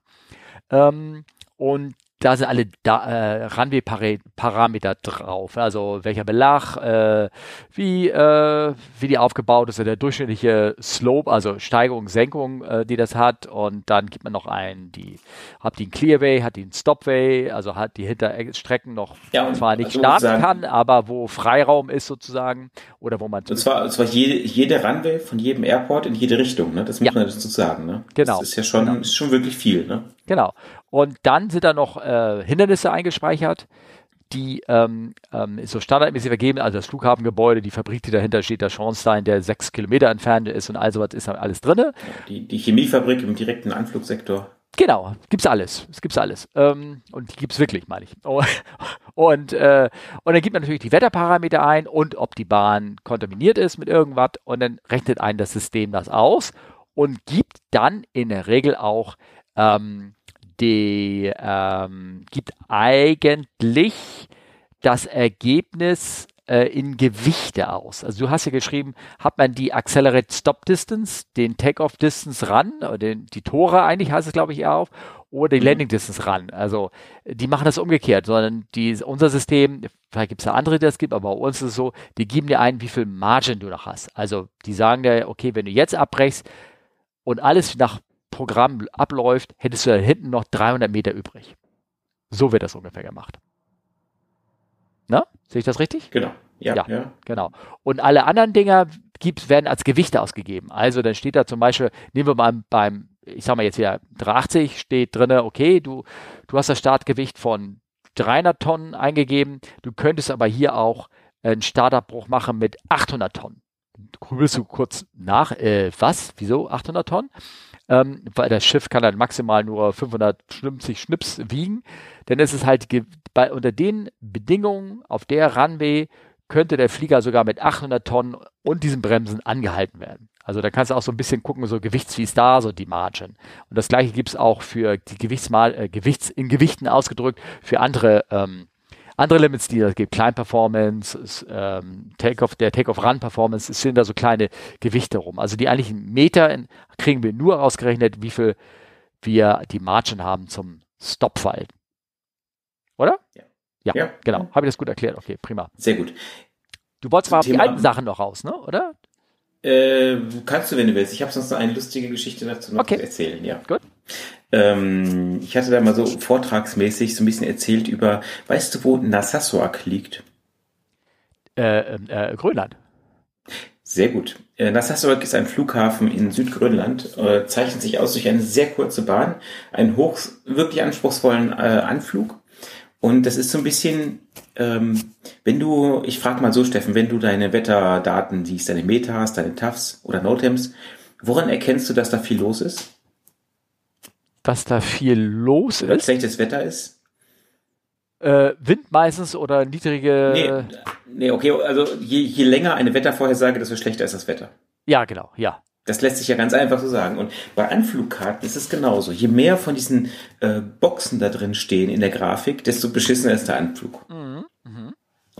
Ähm, und da sind alle da, äh, Runway-Parameter drauf. Also welcher Belag, äh, wie, äh, wie die aufgebaut ist, der durchschnittliche Slope, also Steigung, Senkung, äh, die das hat. Und dann gibt man noch einen, die hat die einen Clearway, hat die einen Stopway, also hat die Hinterstrecken noch ja, zwar nicht also starten kann, aber wo Freiraum ist sozusagen oder wo man. Und zwar, und zwar jede, jede Runway von jedem Airport in jede Richtung, ne? Das muss ja. man dazu sagen, ne? Genau. Das ist ja schon, genau. ist schon wirklich viel, ne? Genau. Und dann sind da noch äh, Hindernisse eingespeichert, die ähm, ähm, so standardmäßig vergeben, also das Flughafengebäude, die Fabrik, die dahinter steht, der Schornstein, der sechs Kilometer entfernt ist und all sowas ist alles drin. Die, die Chemiefabrik im direkten Anflugsektor. Genau, gibt's alles. Es gibt's alles. Ähm, und die gibt's wirklich, meine ich. <laughs> Und, äh, und dann gibt man natürlich die Wetterparameter ein und ob die Bahn kontaminiert ist mit irgendwas und dann rechnet ein das System das aus und gibt dann in der Regel auch ähm, die ähm, gibt eigentlich das Ergebnis äh, in Gewichte aus. Also du hast ja geschrieben, hat man die Accelerate Stop Distance, den Takeoff Distance ran, oder den, die Tore eigentlich heißt es glaube ich eher auf, oder die mhm. Landing Distance ran. Also die machen das umgekehrt, sondern die, unser System, vielleicht gibt es ja andere, die das gibt, aber bei uns ist es so, die geben dir ein, wie viel Margin du noch hast. Also die sagen dir, okay, wenn du jetzt abbrechst und alles nach Programm abläuft, hättest du da hinten noch 300 Meter übrig. So wird das ungefähr gemacht. Na? Sehe ich das richtig? Genau. Ja, ja, ja, genau. Und alle anderen Dinger gibt's, werden als Gewichte ausgegeben. Also dann steht da zum Beispiel, nehmen wir mal beim, ich sag mal jetzt wieder 380, steht drin, okay, du, du hast das Startgewicht von 300 Tonnen eingegeben, du könntest aber hier auch einen Startabbruch machen mit 800 Tonnen. Grübelst du kurz nach, äh, was, wieso 800 Tonnen? Ähm, weil das Schiff kann dann maximal nur 550 Schnips wiegen. Denn es ist halt bei, unter den Bedingungen auf der Runway könnte der Flieger sogar mit 800 Tonnen und diesen Bremsen angehalten werden. Also da kannst du auch so ein bisschen gucken, so Gewichts wie ist da, so die Margin. Und das gleiche gibt es auch für die Gewichtsmal, äh, Gewichts, in Gewichten ausgedrückt für andere ähm, andere Limits, die es gibt, Klein Performance, ähm, Take-off, der Take-off-Run Performance, es sind da so kleine Gewichte rum. Also die eigentlichen Meter in, kriegen wir nur ausgerechnet, wie viel wir die Margin haben zum Stop-Fall. Oder? Ja. Ja, ja. genau. Habe ich das gut erklärt? Okay, prima. Sehr gut. Du wolltest mal auf die alten Sachen noch raus, ne? Oder? Äh, kannst du, wenn du willst. Ich habe sonst noch eine lustige Geschichte dazu noch okay. zu erzählen, ja. Gut. Ähm, ich hatte da mal so vortragsmäßig so ein bisschen erzählt über, weißt du, wo Nassauak liegt? Äh, ähm, äh, Grönland. Sehr gut. Äh, Nassauak ist ein Flughafen in Südgrönland, äh, zeichnet sich aus durch eine sehr kurze Bahn, einen hoch, wirklich anspruchsvollen äh, Anflug. Und das ist so ein bisschen, ähm, wenn du, ich frage mal so, Steffen, wenn du deine Wetterdaten siehst, deine Metas, deine TAFs oder NOTAMs, woran erkennst du, dass da viel los ist? Dass da viel los ist. schlechtes Wetter ist? Äh, Wind meistens oder niedrige. Nee, nee okay, also je, je länger eine Wettervorhersage, desto schlechter ist das Wetter. Ja, genau, ja. Das lässt sich ja ganz einfach so sagen. Und bei Anflugkarten ist es genauso. Je mehr von diesen äh, Boxen da drin stehen in der Grafik, desto beschissener ist der Anflug. Mhm.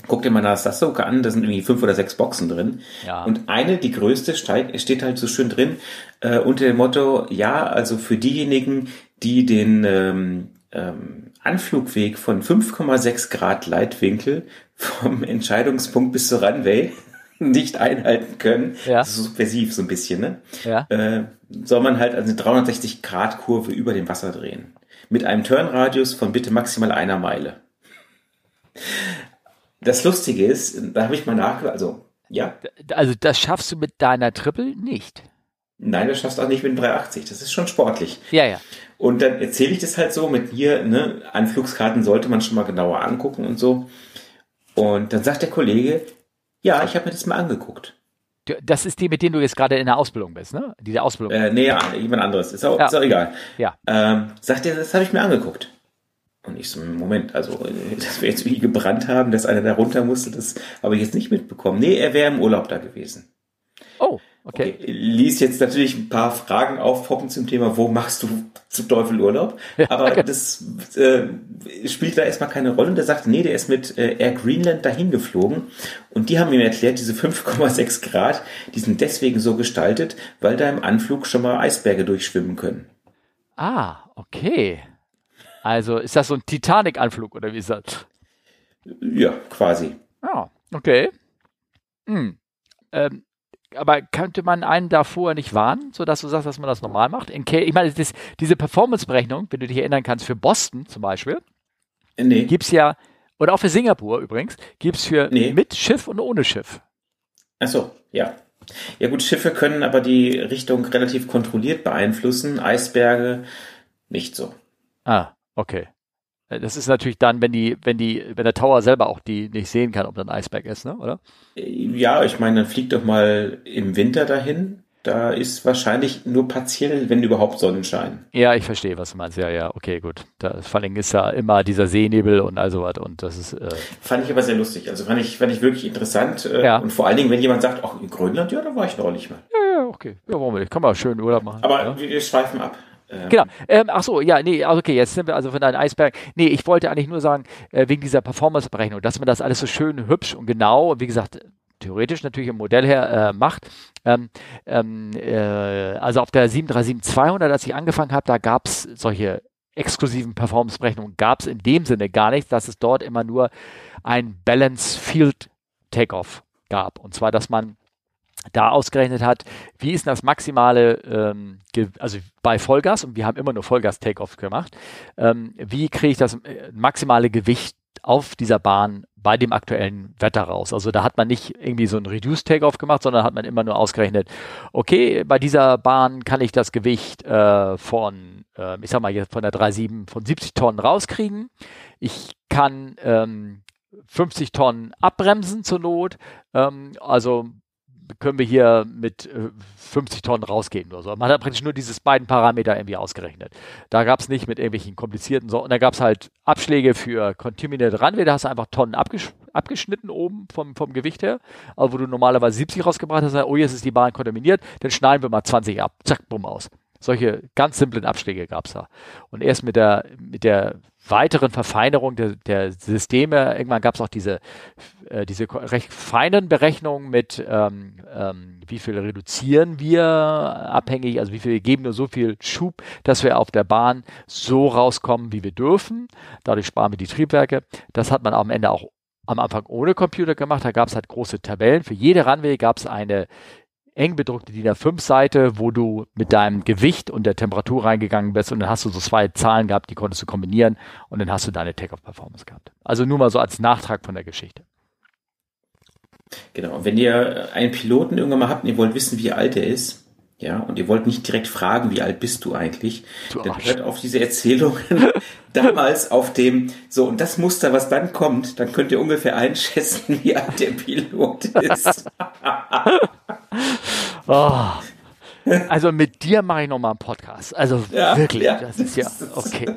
Guck dir mal das Sasuke an, da sind irgendwie fünf oder sechs Boxen drin. Ja. Und eine, die größte, steht halt so schön drin, äh, unter dem Motto, ja, also für diejenigen, die den ähm, ähm, Anflugweg von 5,6 Grad Leitwinkel vom Entscheidungspunkt bis zur Runway <laughs> nicht einhalten können, ja. das ist subversiv so ein bisschen, ne? Ja. Äh, soll man halt also eine 360 Grad Kurve über dem Wasser drehen. Mit einem Turnradius von bitte maximal einer Meile. Das Lustige ist, da habe ich mal nachgedacht, also, ja. Also das schaffst du mit deiner Triple nicht. Nein, das schaffst du auch nicht mit dem 380. Das ist schon sportlich. Ja, ja. Und dann erzähle ich das halt so mit hier, ne, Anflugskarten sollte man schon mal genauer angucken und so. Und dann sagt der Kollege, ja, ich habe mir das mal angeguckt. Das ist die, mit denen du jetzt gerade in der Ausbildung bist, ne? Diese Ausbildung. Äh, nee, ja, jemand anderes. Ist auch, ja. ist auch egal. Ja. Ähm, sagt er, das habe ich mir angeguckt. Und ich so, Moment, also, <laughs> dass wir jetzt wie gebrannt haben, dass einer da runter musste, das habe ich jetzt nicht mitbekommen. Nee, er wäre im Urlaub da gewesen. Oh. Okay. okay. Ließ jetzt natürlich ein paar Fragen aufpoppen zum Thema, wo machst du zu Teufel Urlaub? Ja, Aber okay. das äh, spielt da erstmal keine Rolle. Und er sagte, nee, der ist mit äh, Air Greenland dahin geflogen. Und die haben ihm erklärt, diese 5,6 Grad, die sind deswegen so gestaltet, weil da im Anflug schon mal Eisberge durchschwimmen können. Ah, okay. Also ist das so ein Titanic-Anflug oder wie ist das? Ja, quasi. Ah, okay. Hm. Ähm, aber könnte man einen davor nicht warnen, sodass du sagst, dass man das normal macht? ich meine, das, diese Performance-Berechnung, wenn du dich erinnern kannst, für Boston zum Beispiel, nee. gibt es ja, oder auch für Singapur übrigens, gibt es für nee. mit Schiff und ohne Schiff. Ach so, ja. Ja gut, Schiffe können aber die Richtung relativ kontrolliert beeinflussen, Eisberge nicht so. Ah, okay. Äh, das ist natürlich dann, wenn die, wenn die, wenn der Tower selber auch die nicht sehen kann, ob da ein Eisberg ist, ne? oder? Ja, ich meine, dann fliegt doch mal im Winter dahin. Da ist wahrscheinlich nur partiell, wenn überhaupt Sonnenschein. Ja, ich verstehe, was du meinst. Ja, ja, okay, gut. Da, vor allem ist ja immer dieser Seenebel und all sowas und das ist. Äh fand ich aber sehr lustig. Also fand ich, fand ich wirklich interessant. Äh, ja. Und vor allen Dingen, wenn jemand sagt, ach, in Grönland, ja, da war ich neulich mal. Ja, ja, okay. Ja, warum nicht? Kann man schön Urlaub machen. Aber ja? wir schweifen ab. Ähm. Genau. Ähm, ach so, ja, nee, also okay, jetzt sind wir also von einem Eisberg. Nee, ich wollte eigentlich nur sagen, äh, wegen dieser Performance-Berechnung, dass man das alles so schön hübsch und genau, wie gesagt, theoretisch natürlich im Modell her äh, macht. Ähm, ähm, äh, also auf der 737-200, als ich angefangen habe, da gab es solche exklusiven Performance-Berechnungen, gab es in dem Sinne gar nicht, dass es dort immer nur ein Balance Field Takeoff gab. Und zwar, dass man da ausgerechnet hat, wie ist das maximale, ähm, also bei Vollgas, und wir haben immer nur Vollgas-Takeoff gemacht, ähm, wie kriege ich das äh, maximale Gewicht auf dieser Bahn bei dem aktuellen Wetter raus. Also da hat man nicht irgendwie so ein Reduced Takeoff gemacht, sondern hat man immer nur ausgerechnet, okay, bei dieser Bahn kann ich das Gewicht äh, von, äh, ich sag mal jetzt von der 3,7 von 70 Tonnen rauskriegen. Ich kann ähm, 50 Tonnen abbremsen zur Not. Ähm, also können wir hier mit 50 äh, Tonnen rausgehen oder so. Man hat praktisch nur diese beiden Parameter irgendwie ausgerechnet. Da gab es nicht mit irgendwelchen komplizierten, so, und da gab es halt Abschläge für Continued Runway, da hast du einfach Tonnen abgesch abgeschnitten oben vom, vom Gewicht her, also wo du normalerweise 70 rausgebracht hast, oh, jetzt ist die Bahn kontaminiert, dann schneiden wir mal 20 ab, zack, bumm aus. Solche ganz simplen Abschläge gab es da. Und erst mit der, mit der weiteren Verfeinerung der, der Systeme, irgendwann gab es auch diese, äh, diese recht feinen Berechnungen mit, ähm, ähm, wie viel reduzieren wir abhängig, also wie viel geben nur so viel Schub, dass wir auf der Bahn so rauskommen, wie wir dürfen. Dadurch sparen wir die Triebwerke. Das hat man am Ende auch am Anfang ohne Computer gemacht. Da gab es halt große Tabellen. Für jede Runway gab es eine eng bedruckte DIN A5-Seite, wo du mit deinem Gewicht und der Temperatur reingegangen bist und dann hast du so zwei Zahlen gehabt, die konntest du kombinieren und dann hast du deine Take-Off-Performance gehabt. Also nur mal so als Nachtrag von der Geschichte. Genau, wenn ihr einen Piloten irgendwann mal habt und ihr wollt wissen, wie alt er ist, ja, und ihr wollt nicht direkt fragen, wie alt bist du eigentlich, du dann hört auf diese Erzählungen <laughs> damals auf dem, so, und das Muster, was dann kommt, dann könnt ihr ungefähr einschätzen, wie alt der Pilot ist. <laughs> oh. Also mit dir mache ich nochmal einen Podcast. Also ja, wirklich, ja. das ist ja, okay.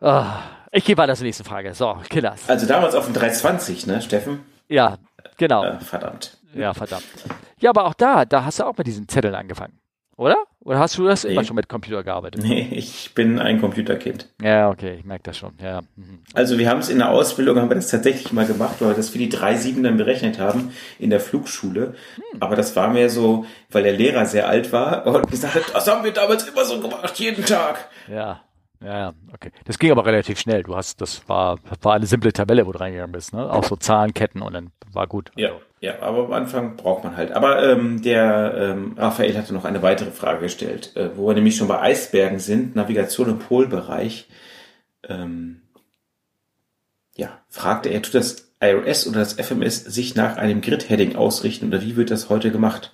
Oh. Ich gehe weiter zur nächsten Frage. So, Killers. Also damals auf dem 320, ne, Steffen? Ja, genau. Äh, verdammt. Ja, verdammt. Ja, aber auch da, da hast du auch mit diesen Zetteln angefangen. Oder? Oder hast du das Nee. immer schon mit Computer gearbeitet? Nee, ich bin ein Computerkind. Ja, okay, ich merke das schon. Ja. mhm. Also wir haben es in der Ausbildung, haben wir das tatsächlich mal gemacht, weil wir das für die drei Sieben dann berechnet haben in der Flugschule. Aber das war mir so, weil der Lehrer sehr alt war und gesagt hat, das haben wir damals immer so gemacht, jeden Tag. Ja, ja, ja, okay. Das ging aber relativ schnell. Du hast, das war, das war eine simple Tabelle, wo du reingegangen bist, ne? Auch so Zahlenketten und dann war gut. Ja, ja, aber am Anfang braucht man halt. Aber ähm, der ähm, Raphael hatte noch eine weitere Frage gestellt, äh, wo wir nämlich schon bei Eisbergen sind, Navigation im Polbereich. Ähm, ja, fragte er, tut das IRS oder das FMS sich nach einem Grid-Heading ausrichten oder wie wird das heute gemacht?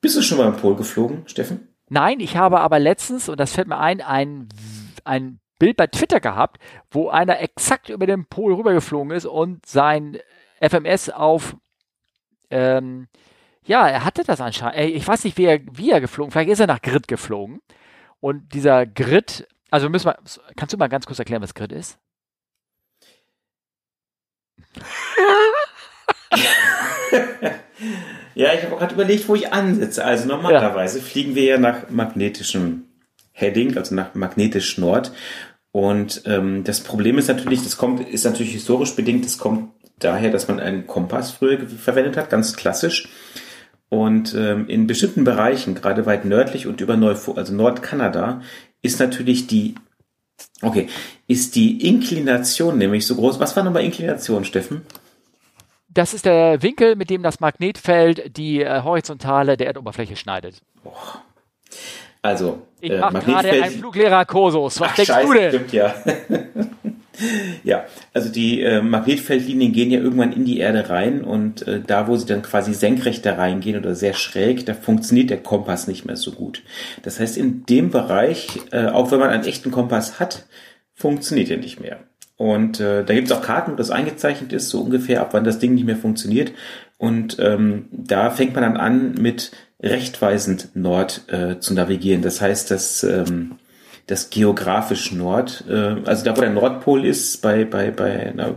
Bist du schon mal im Pol geflogen, Steffen? Nein, ich habe aber letztens, und das fällt mir ein, ein, ein Bild bei Twitter gehabt, wo einer exakt über den Pol rübergeflogen ist und sein FMS auf, ähm, ja, er hatte das anscheinend, ich weiß nicht, wie er, wie er geflogen, vielleicht ist er nach Grid geflogen. Und dieser Grid, also müssen wir, kannst du mal ganz kurz erklären, was Grid ist? <laughs> Ja, ich habe gerade überlegt, wo ich ansetze. Also normalerweise fliegen wir ja nach magnetischem Heading, also nach magnetisch Nord. Und ähm, das Problem ist natürlich, das kommt, ist natürlich historisch bedingt, das kommt daher, dass man einen Kompass früher verwendet hat, ganz klassisch. Und ähm, in bestimmten Bereichen, gerade weit nördlich und über Neufo also Nordkanada, ist natürlich die, okay, ist die Inklination nämlich so groß. Was war nochmal Inklination, Steffen? Das ist der Winkel, mit dem das Magnetfeld die äh, Horizontale der Erdoberfläche schneidet. Also, Ich äh, mache gerade einen Fluglehrer Kursus. Was Ach, denkst scheiße, du denn? Stimmt, ja. <laughs> ja, also die äh, Magnetfeldlinien gehen ja irgendwann in die Erde rein und äh, da, wo sie dann quasi senkrecht da reingehen oder sehr schräg, da funktioniert der Kompass nicht mehr so gut. Das heißt, in dem Bereich, äh, auch wenn man einen echten Kompass hat, funktioniert er nicht mehr. Und äh, da gibt es auch Karten, wo das eingezeichnet ist, so ungefähr, ab wann das Ding nicht mehr funktioniert. Und ähm, da fängt man dann an, mit rechtweisend Nord äh, zu navigieren. Das heißt, dass ähm, das geografisch Nord, äh, also da, wo der Nordpol ist, bei, bei, bei einer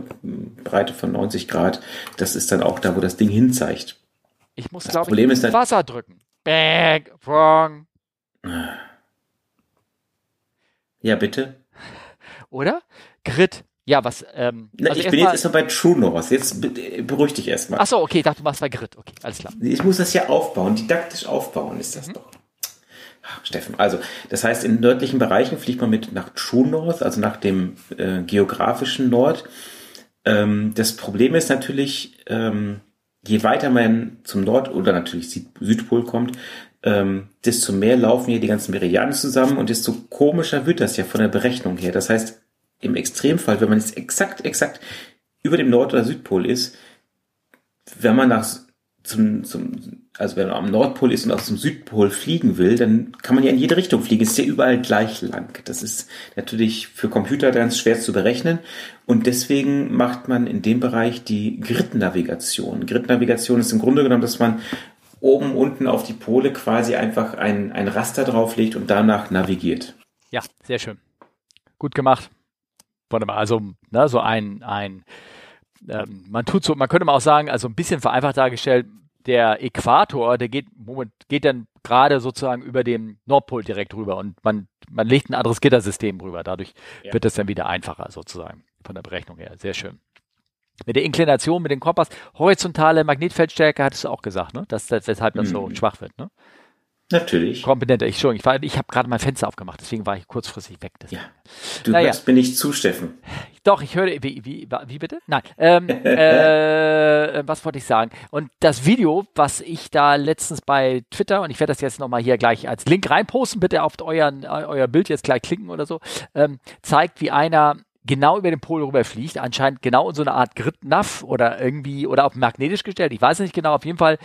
Breite von 90 Grad, das ist dann auch da, wo das Ding hinzeigt. Ich muss, Das glaube Problem ich, ist dann- Wasser drücken. Bang, wrong. Ja, bitte. Oder? Grid. Ja, was, ähm, Na, also ich bin jetzt erstmal bei True North. Jetzt be- beruhig dich erstmal. Ach so, okay, ich dachte, du machst bei Grid. Okay, alles klar. Ich muss das ja aufbauen, didaktisch aufbauen ist das doch. Ach, Steffen, also das heißt, in nördlichen Bereichen fliegt man mit nach True North, also nach dem äh, geografischen Nord. Ähm, das Problem ist natürlich, ähm, je weiter man zum Nord- oder natürlich Süd Südpol kommt, ähm, desto mehr laufen hier die ganzen Meridiane zusammen und desto komischer wird das ja von der Berechnung her. Das heißt, im Extremfall, wenn man jetzt exakt, exakt über dem Nord- oder Südpol ist, wenn man nach zum, zum, also wenn man am Nordpol ist und aus dem Südpol fliegen will, dann kann man ja in jede Richtung fliegen. Es ist ja überall gleich lang. Das ist natürlich für Computer ganz schwer zu berechnen. Und deswegen macht man in dem Bereich die Grid-Navigation. Grid-Navigation ist im Grunde genommen, dass man oben, unten auf die Pole quasi einfach ein, ein Raster drauflegt und danach navigiert. Ja, sehr schön. Gut gemacht. Wunderbar. Also, ne, so ein, ein, ähm, man tut so, man könnte mal auch sagen, also ein bisschen vereinfacht dargestellt, der Äquator, der geht, Moment, geht dann gerade sozusagen über dem Nordpol direkt rüber und man, man legt ein anderes Gittersystem rüber. Dadurch Ja. wird es dann wieder einfacher sozusagen von der Berechnung her. Sehr schön. Mit der Inklination, mit dem Kompass, horizontale Magnetfeldstärke hattest du auch gesagt, ne? Das, das weshalb das so Mhm. schwach wird, ne? Natürlich. Kompetenter. Ich, schon, ich, war- ich habe gerade mein Fenster aufgemacht, deswegen war ich kurzfristig weg. Deswegen. Ja. Du Naja. hörst mir nicht zu, Steffen. Doch, ich höre, wie, wie, wie bitte? Nein, ähm, <laughs> äh, was wollte ich sagen? Und das Video, was ich da letztens bei Twitter, und ich werde das jetzt nochmal hier gleich als Link reinposten, bitte auf euren, euer Bild jetzt gleich klicken oder so, ähm, zeigt, wie einer genau über den Pol rüberfliegt, anscheinend genau in so eine Art Grid-Nav oder irgendwie, oder auch magnetisch gestellt, ich weiß nicht genau, auf jeden Fall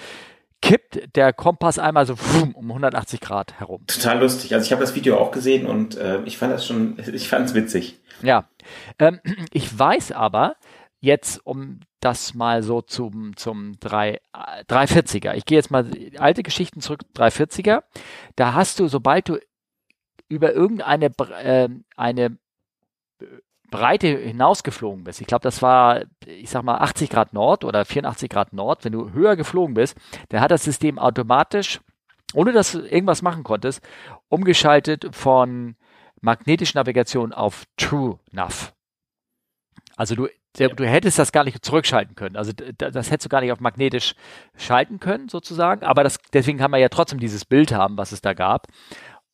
kippt der Kompass einmal so um 180 Grad herum. Total lustig. Also ich habe das Video auch gesehen und äh, ich fand das schon, <laughs> ich fand es witzig. Ja, ähm, <clears throat> ich weiß aber jetzt, um das mal so zum, zum 3, äh, 340er, ich gehe jetzt mal alte Geschichten zurück, 340er, da hast du, sobald du über irgendeine ähm, eine Breite hinausgeflogen bist, ich glaube, das war, ich sag mal 80 Grad Nord oder 84 Grad Nord, wenn du höher geflogen bist, dann hat das System automatisch, ohne dass du irgendwas machen konntest, umgeschaltet von magnetischer Navigation auf True Nav. Also du, du hättest das gar nicht zurückschalten können. Also das hättest du gar nicht auf magnetisch schalten können, sozusagen. Aber das, deswegen kann man ja trotzdem dieses Bild haben, was es da gab.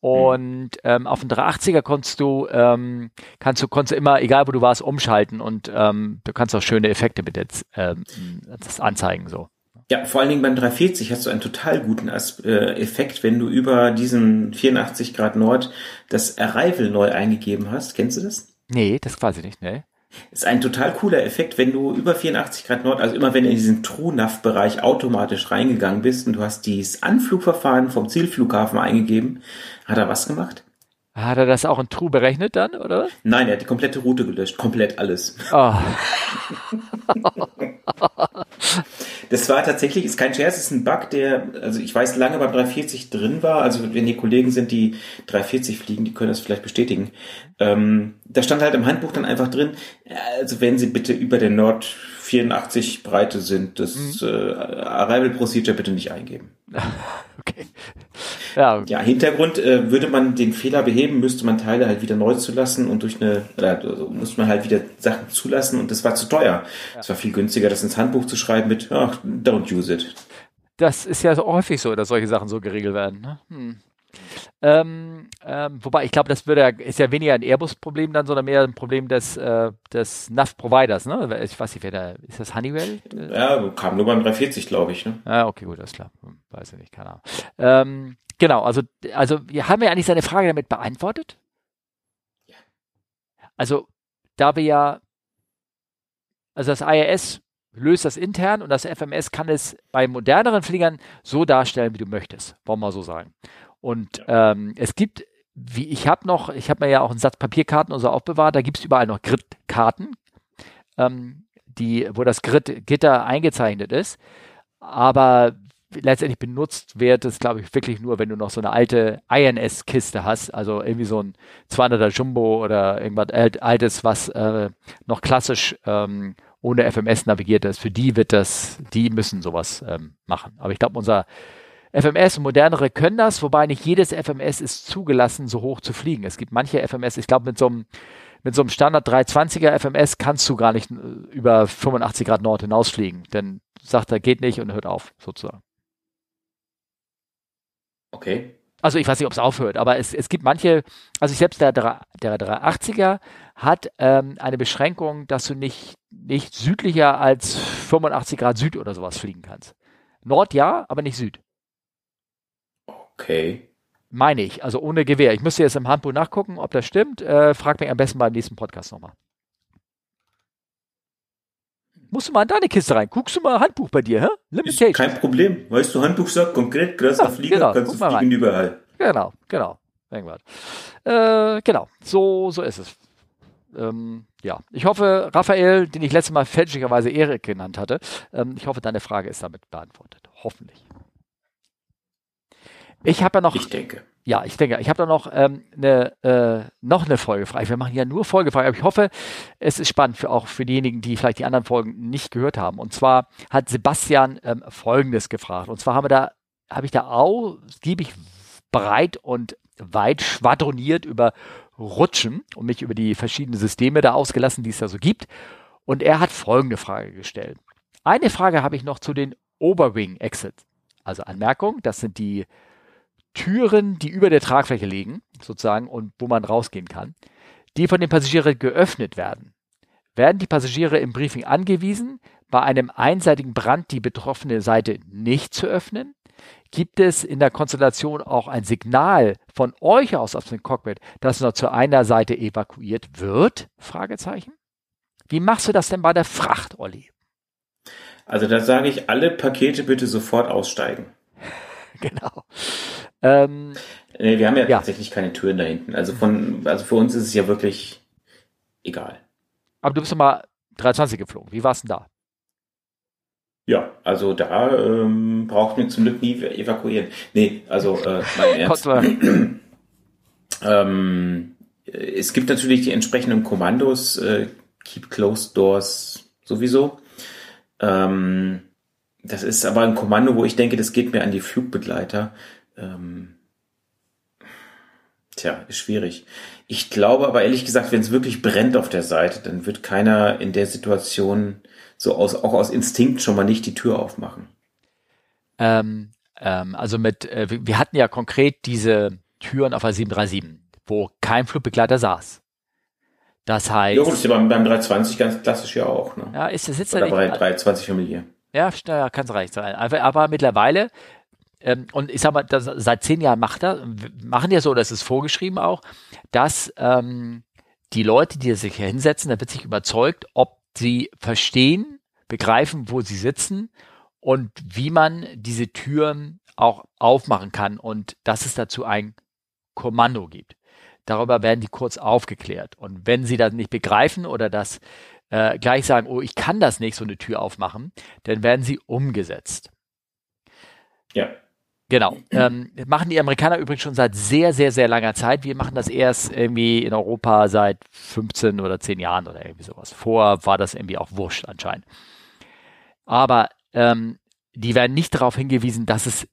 Und ähm, auf dem 380er konntest du, ähm, kannst du, konntest du immer, egal wo du warst, umschalten und ähm, du kannst auch schöne Effekte mit jetzt ähm, das anzeigen so. Ja, vor allen Dingen beim 340 hast du einen total guten As äh, Effekt, wenn du über diesen 84 Grad Nord das Arrival neu eingegeben hast. Kennst du das? Nee, das quasi nicht, ne? Ist ein total cooler Effekt, wenn du über 84 Grad Nord, also immer wenn du in diesen TrueNav-Bereich automatisch reingegangen bist und du hast dieses Anflugverfahren vom Zielflughafen eingegeben, hat er was gemacht? Hat er das auch in True berechnet dann, oder? Nein, er hat die komplette Route gelöscht, komplett alles. Oh. <laughs> <laughs> das war tatsächlich, ist kein Scherz, ist ein Bug, der, also ich weiß, lange beim 340 drin war. Also wenn die Kollegen sind, die 340 fliegen, die können das vielleicht bestätigen. Ähm, da stand halt im Handbuch dann einfach drin, also wenn Sie bitte über der Nord 84 Breite sind, das mhm. äh, Arrival Procedure bitte nicht eingeben. <laughs> okay. Ja, ja Hintergrund, äh, würde man den Fehler beheben, müsste man Teile halt wieder neu zulassen und durch eine, äh, also müsste man halt wieder Sachen zulassen und das war zu teuer. Es ja. war viel günstiger, das ins Handbuch zu schreiben mit, ach, don't use it. Das ist ja so häufig so, dass solche Sachen so geregelt werden. Ne? Hm. Ähm, ähm, wobei ich glaube, das würde, ist ja weniger ein Airbus-Problem dann, sondern mehr ein Problem des, äh, des NAV-Providers. Ne? Ich weiß nicht, wer da ist. Das Honeywell? Ja, kam nur beim 340, glaube ich. Ne? Ah, okay, gut, alles klar. Hm, weiß ich nicht, keine Ahnung. Ähm, genau, also, also wir haben ja eigentlich seine Frage damit beantwortet. Ja. Also, da wir ja, also das IRS löst das intern und das FMS kann es bei moderneren Fliegern so darstellen, wie du möchtest. Wollen wir mal so sagen. Und ähm, es gibt, wie ich habe noch, ich habe mir ja auch einen Satz Papierkarten und so aufbewahrt, da gibt es überall noch Grid-Karten, ähm, die, wo das Grid-Gitter eingezeichnet ist. Aber letztendlich benutzt wird es, glaube ich, wirklich nur, wenn du noch so eine alte INS-Kiste hast, also irgendwie so ein 200er Jumbo oder irgendwas Altes, was äh, noch klassisch ähm, ohne FMS navigiert ist. Für die wird das, die müssen sowas ähm, machen. Aber ich glaube, unser FMS und modernere können das, wobei nicht jedes FMS ist zugelassen, so hoch zu fliegen. Es gibt manche FMS, ich glaube, mit so einem mit so einem Standard 320er FMS kannst du gar nicht äh, über 85 Grad Nord hinausfliegen, denn sagt er, geht nicht und hört auf, sozusagen. Okay. Also ich weiß nicht, ob es aufhört, aber es, es gibt manche, also selbst der, der 380er hat ähm, eine Beschränkung, dass du nicht, nicht südlicher als 85 Grad Süd oder sowas fliegen kannst. Nord ja, aber nicht Süd. Okay. Meine ich, also ohne Gewehr. Ich müsste jetzt im Handbuch nachgucken, ob das stimmt. Äh, frag mich am besten beim nächsten Podcast nochmal. Musst du mal in deine Kiste rein. Guckst du mal Handbuch bei dir, hä? Limitation. Ist kein Problem. Weißt du, Handbuch sagt konkret, krasser ja, Flieger, genau. kannst Guck du fliegen rein. überall. Genau, genau. Irgendwas. Äh, genau, so, so ist es. Ähm, ja, ich hoffe, Raphael, den ich letztes Mal fälschlicherweise Erik genannt hatte, ähm, ich hoffe, deine Frage ist damit beantwortet. Hoffentlich. Ich habe ja noch. Ich denke. Ja, ich denke, ich habe da noch ähm, eine, äh, noch eine Folgefrage. Wir machen ja nur Folgefragen, aber ich hoffe, es ist spannend für auch für diejenigen, die vielleicht die anderen Folgen nicht gehört haben. Und zwar hat Sebastian ähm, Folgendes gefragt. Und zwar haben wir da, habe ich da ausgiebig breit und weit schwadroniert über Rutschen und mich über die verschiedenen Systeme da ausgelassen, die es da so gibt. Und er hat folgende Frage gestellt. Eine Frage habe ich noch zu den Oberwing Exits. Also Anmerkung, das sind die Türen, die über der Tragfläche liegen, sozusagen, und wo man rausgehen kann, die von den Passagieren geöffnet werden. Werden die Passagiere im Briefing angewiesen, bei einem einseitigen Brand die betroffene Seite nicht zu öffnen? Gibt es in der Konstellation auch ein Signal von euch aus aus dem Cockpit, dass nur zu einer Seite evakuiert wird? Fragezeichen. Wie machst du das denn bei der Fracht, Olli? Also da sage ich, alle Pakete bitte sofort aussteigen. <laughs> genau. Ähm, nee, wir haben ja, ja, tatsächlich keine Türen da hinten. Also von, also für uns ist es ja wirklich egal. Aber du bist doch mal 320 geflogen. Wie war es denn da? Ja, also da ähm, braucht man zum Glück nie evakuieren. Nee, also äh, mein <laughs> Ernst. <clears throat> ähm, es gibt natürlich die entsprechenden Kommandos, äh, Keep Closed Doors sowieso. Ähm, das ist aber ein Kommando, wo ich denke, das geht mir an die Flugbegleiter. Ähm, tja, ist schwierig. Ich glaube aber ehrlich gesagt, wenn es wirklich brennt auf der Seite, dann wird keiner in der Situation so aus, auch aus Instinkt schon mal nicht die Tür aufmachen. Ähm, ähm, also mit, äh, wir hatten ja konkret diese Türen auf der 737, wo kein Flugbegleiter saß. Das heißt. Ja, gut, ist ja beim, beim 320 ganz klassisch ja auch. Ne? Ja, ist, sitzt Oder ja bei nicht, 320 Familie. Ja, ja kann es recht sein. Aber, aber mittlerweile, ähm, und ich sag mal, das, seit zehn Jahren macht er, machen die ja so, das ist vorgeschrieben auch, dass ähm, die Leute, die sich hier hinsetzen, da wird sich überzeugt, ob sie verstehen, begreifen, wo sie sitzen und wie man diese Türen auch aufmachen kann und dass es dazu ein Kommando gibt. Darüber werden die kurz aufgeklärt. Und wenn sie das nicht begreifen oder das äh, gleich sagen, oh, ich kann das nicht, so eine Tür aufmachen, dann werden sie umgesetzt. Ja. Genau. Ähm, machen die Amerikaner übrigens schon seit sehr, sehr, sehr langer Zeit. Wir machen das erst irgendwie in Europa seit 15 oder 10 Jahren oder irgendwie sowas. Vorher war das irgendwie auch wurscht anscheinend. Aber ähm, die werden nicht darauf hingewiesen, dass es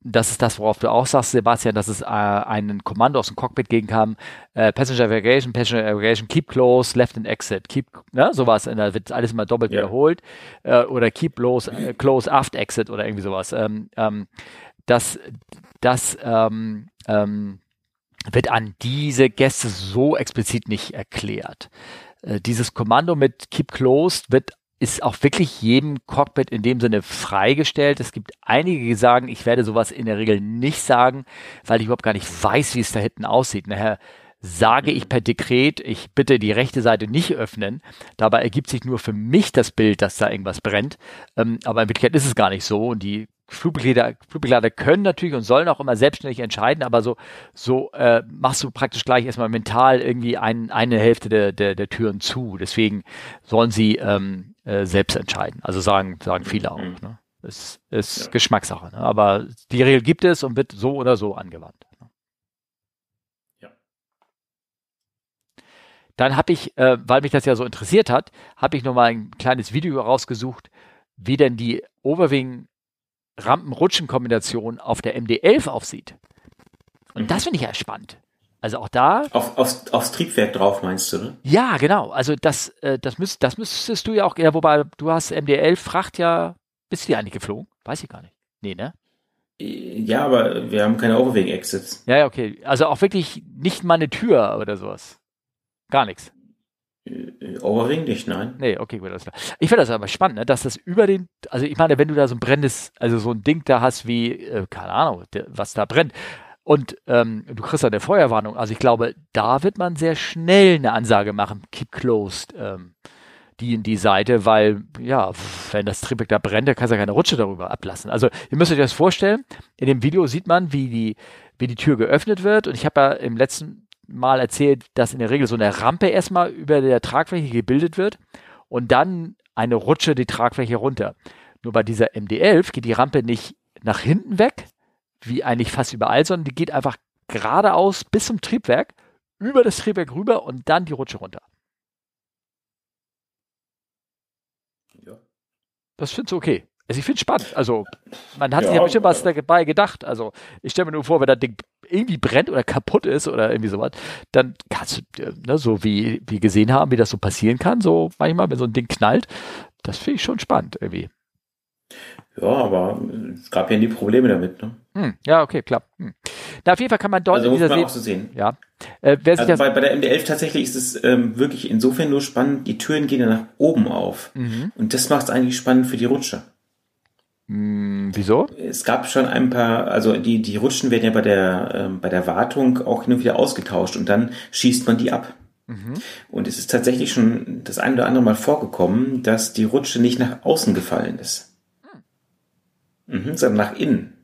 das ist das, worauf du auch sagst, Sebastian, dass es äh, einen Kommando aus dem Cockpit gegen kam, äh, Passenger Aviation, Passenger Aviation, keep close, left and exit, keep, ne, sowas, da wird alles immer doppelt ja. wiederholt, äh, oder keep close, äh, close aft exit oder irgendwie sowas. Ähm, ähm, das, das ähm, ähm, wird an diese Gäste so explizit nicht erklärt. Äh, dieses Kommando mit keep closed wird ist auch wirklich jedem Cockpit in dem Sinne freigestellt. Es gibt einige, die sagen, ich werde sowas in der Regel nicht sagen, weil ich überhaupt gar nicht weiß, wie es da hinten aussieht. Nachher sage ich per Dekret, ich bitte die rechte Seite nicht öffnen. Dabei ergibt sich nur für mich das Bild, dass da irgendwas brennt. Ähm, aber in Wirklichkeit ist es gar nicht so. Und die Flugbegleiter, Flugbegleiter können natürlich und sollen auch immer selbstständig entscheiden, aber so, so äh, machst du praktisch gleich erstmal mental irgendwie ein, eine Hälfte der, der, der Türen zu. Deswegen sollen sie ähm, äh, selbst entscheiden. Also sagen, sagen viele auch. Mhm. Ne? Es ist ja. Geschmackssache. Ne? Aber die Regel gibt es und wird so oder so angewandt. Ne? Ja. Dann habe ich, äh, weil mich das ja so interessiert hat, habe ich nochmal ein kleines Video rausgesucht, wie denn die Overwing Rampen-Rutschen-Kombination auf der MD11 aufsieht. Und mhm. das finde ich ja spannend. Also auch da. Auf, aufs, aufs Triebwerk drauf, meinst du, ne? Ja, genau. Also das, äh, das, müsst, das müsstest du ja auch, ja, wobei du hast MD11 Fracht ja, bist du ja eigentlich geflogen? Weiß ich gar nicht. Nee, ne? Ja, aber wir haben keine Overwing-Exits. Ja, okay. Also auch wirklich nicht mal eine Tür oder sowas. Gar nichts. Overwing nicht, nein. Nee, okay, gut, alles klar. Ich finde das aber spannend, ne, dass das über den, also ich meine, wenn du da so ein brennendes, also so ein Ding da hast wie, äh, keine Ahnung, was da brennt, und ähm, du kriegst dann eine Feuerwarnung. Also ich glaube, da wird man sehr schnell eine Ansage machen, keep closed, ähm, die in die Seite, weil, ja, wenn das Triebwerk da brennt, dann kannst du ja keine Rutsche darüber ablassen. Also ihr müsst euch das vorstellen, in dem Video sieht man, wie die, wie die Tür geöffnet wird. Und ich habe ja im letzten Mal erzählt, dass in der Regel so eine Rampe erstmal über der Tragfläche gebildet wird und dann eine Rutsche die Tragfläche runter. Nur bei dieser MD11 geht die Rampe nicht nach hinten weg, wie eigentlich fast überall, sondern die geht einfach geradeaus bis zum Triebwerk, über das Triebwerk rüber und dann die Rutsche runter. Ja. Das findest du okay. Also ich finde es spannend. Also man hat ja, sich ja bestimmt was dabei gedacht. Also ich stelle mir nur vor, wenn das Ding irgendwie brennt oder kaputt ist oder irgendwie sowas, dann kannst du, äh, ne, so wie wir gesehen haben, wie das so passieren kann, so manchmal, wenn so ein Ding knallt, das finde ich schon spannend irgendwie. Ja, aber es gab ja nie Probleme damit, ne? Hm, ja, okay, klar. Hm. Na, auf jeden Fall kann man dort also muss man auch so sehen. Ja. Äh, also bei, bei der MD11 tatsächlich ist es ähm, wirklich insofern nur spannend, die Türen gehen ja nach oben auf. Mhm. Und das macht es eigentlich spannend für die Rutsche. Hm, wieso? Es gab schon ein paar, also die, die Rutschen werden ja bei der, ähm, bei der Wartung auch hin und wieder ausgetauscht und dann schießt man die ab. Mhm. Und es ist tatsächlich schon das ein oder andere Mal vorgekommen, dass die Rutsche nicht nach außen gefallen ist. Hm. Mhm, sondern nach innen.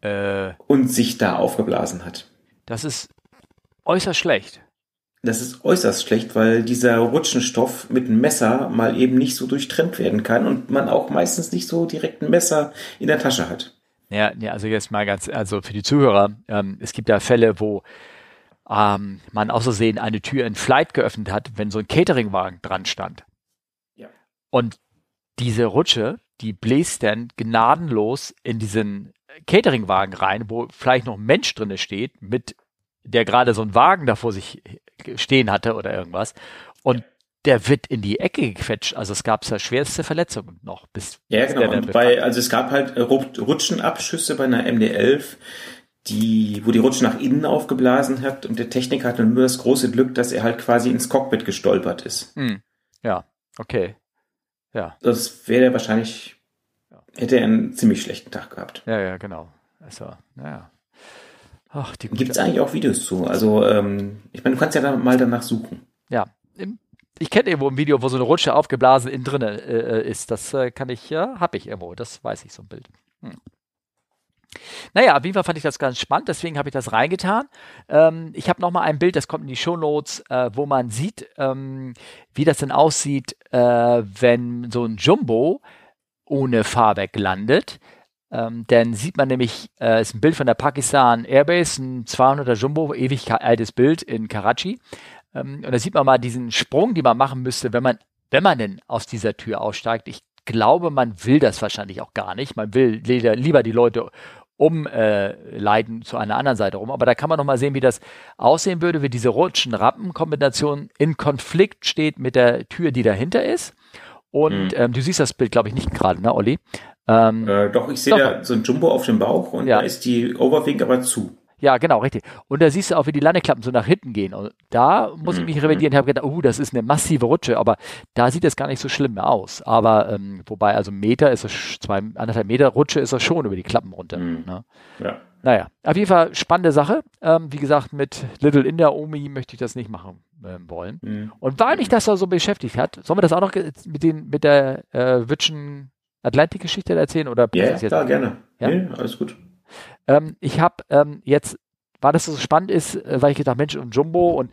Äh, und sich da aufgeblasen hat. Das ist äußerst schlecht. Das ist äußerst schlecht, weil dieser Rutschenstoff mit einem Messer mal eben nicht so durchtrennt werden kann und man auch meistens nicht so direkt ein Messer in der Tasche hat. Ja, ja also jetzt mal ganz, also für die Zuhörer, ähm, es gibt ja Fälle, wo ähm, man außersehen eine Tür in Flight geöffnet hat, wenn so ein Cateringwagen dran stand. Ja. Und diese Rutsche, die bläst dann gnadenlos in diesen Cateringwagen rein, wo vielleicht noch ein Mensch drinne steht, mit der gerade so einen Wagen da vor sich stehen hatte oder irgendwas. Und der wird in die Ecke gequetscht. Also es gab ja schwerste Verletzungen noch. Bis, ja, genau. Und bei, also es gab halt Rutschenabschüsse bei einer MD-11, die, wo die Rutsche nach innen aufgeblasen hat und der Techniker hatte nur das große Glück, dass er halt quasi ins Cockpit gestolpert ist. Hm. Ja, okay. Ja. Das wäre wahrscheinlich, hätte er einen ziemlich schlechten Tag gehabt. Ja, ja, genau. Also, naja. Ach, die Gibt es eigentlich auch Videos zu? Also, ähm, ich meine, du kannst ja da mal danach suchen. Ja, im, ich kenne irgendwo ein Video, wo so eine Rutsche aufgeblasen innen drin äh, ist. Das äh, kann ich, ja, habe ich irgendwo. Das weiß ich, so ein Bild. Hm. Naja, auf jeden Fall fand ich das ganz spannend, deswegen habe ich das reingetan. Ähm, ich habe nochmal ein Bild, das kommt in die Shownotes, äh, wo man sieht, ähm, wie das denn aussieht, äh, wenn so ein Jumbo ohne Fahrwerk landet. Ähm, dann sieht man nämlich, äh, ist ein Bild von der Pakistan Airbase, ein 200er Jumbo, ewig altes Bild in Karachi. Ähm, und da sieht man mal diesen Sprung, den man machen müsste, wenn man, wenn man denn aus dieser Tür aussteigt. Ich glaube, man will das wahrscheinlich auch gar nicht. Man will lieber die Leute umleiten äh, zu einer anderen Seite rum. Aber da kann man noch mal sehen, wie das aussehen würde, wie diese Rutschen-Rappen-Kombination in Konflikt steht mit der Tür, die dahinter ist. Und mhm. ähm, du siehst das Bild, glaube ich, nicht gerade, ne, Olli? Ähm, äh, doch, ich sehe da so ein Jumbo auf dem Bauch und ja. da ist die Overwing aber zu. Ja, genau, richtig. Und da siehst du auch, wie die Landeklappen so nach hinten gehen. Und da muss ich mich mhm. revidieren. Ich habe gedacht, oh, das ist eine massive Rutsche, aber da sieht es gar nicht so schlimm aus. Aber ähm, wobei, also Meter ist es, zwei, anderthalb Meter Rutsche ist das schon über die Klappen runter. Mhm. Ne? Ja. Naja, auf jeden Fall spannende Sache. Ähm, wie gesagt, mit Little in der Omi möchte ich das nicht machen äh, wollen. Mhm. Und weil mich das da so beschäftigt hat, sollen wir das auch noch mit, den, mit der äh, Witschen Atlantik-Geschichte erzählen? Oder ja, yeah, klar, gerne. Ja? Nee, alles gut. Ähm, ich habe ähm, jetzt, weil das so spannend ist, äh, weil ich gedacht, Mensch, und Jumbo und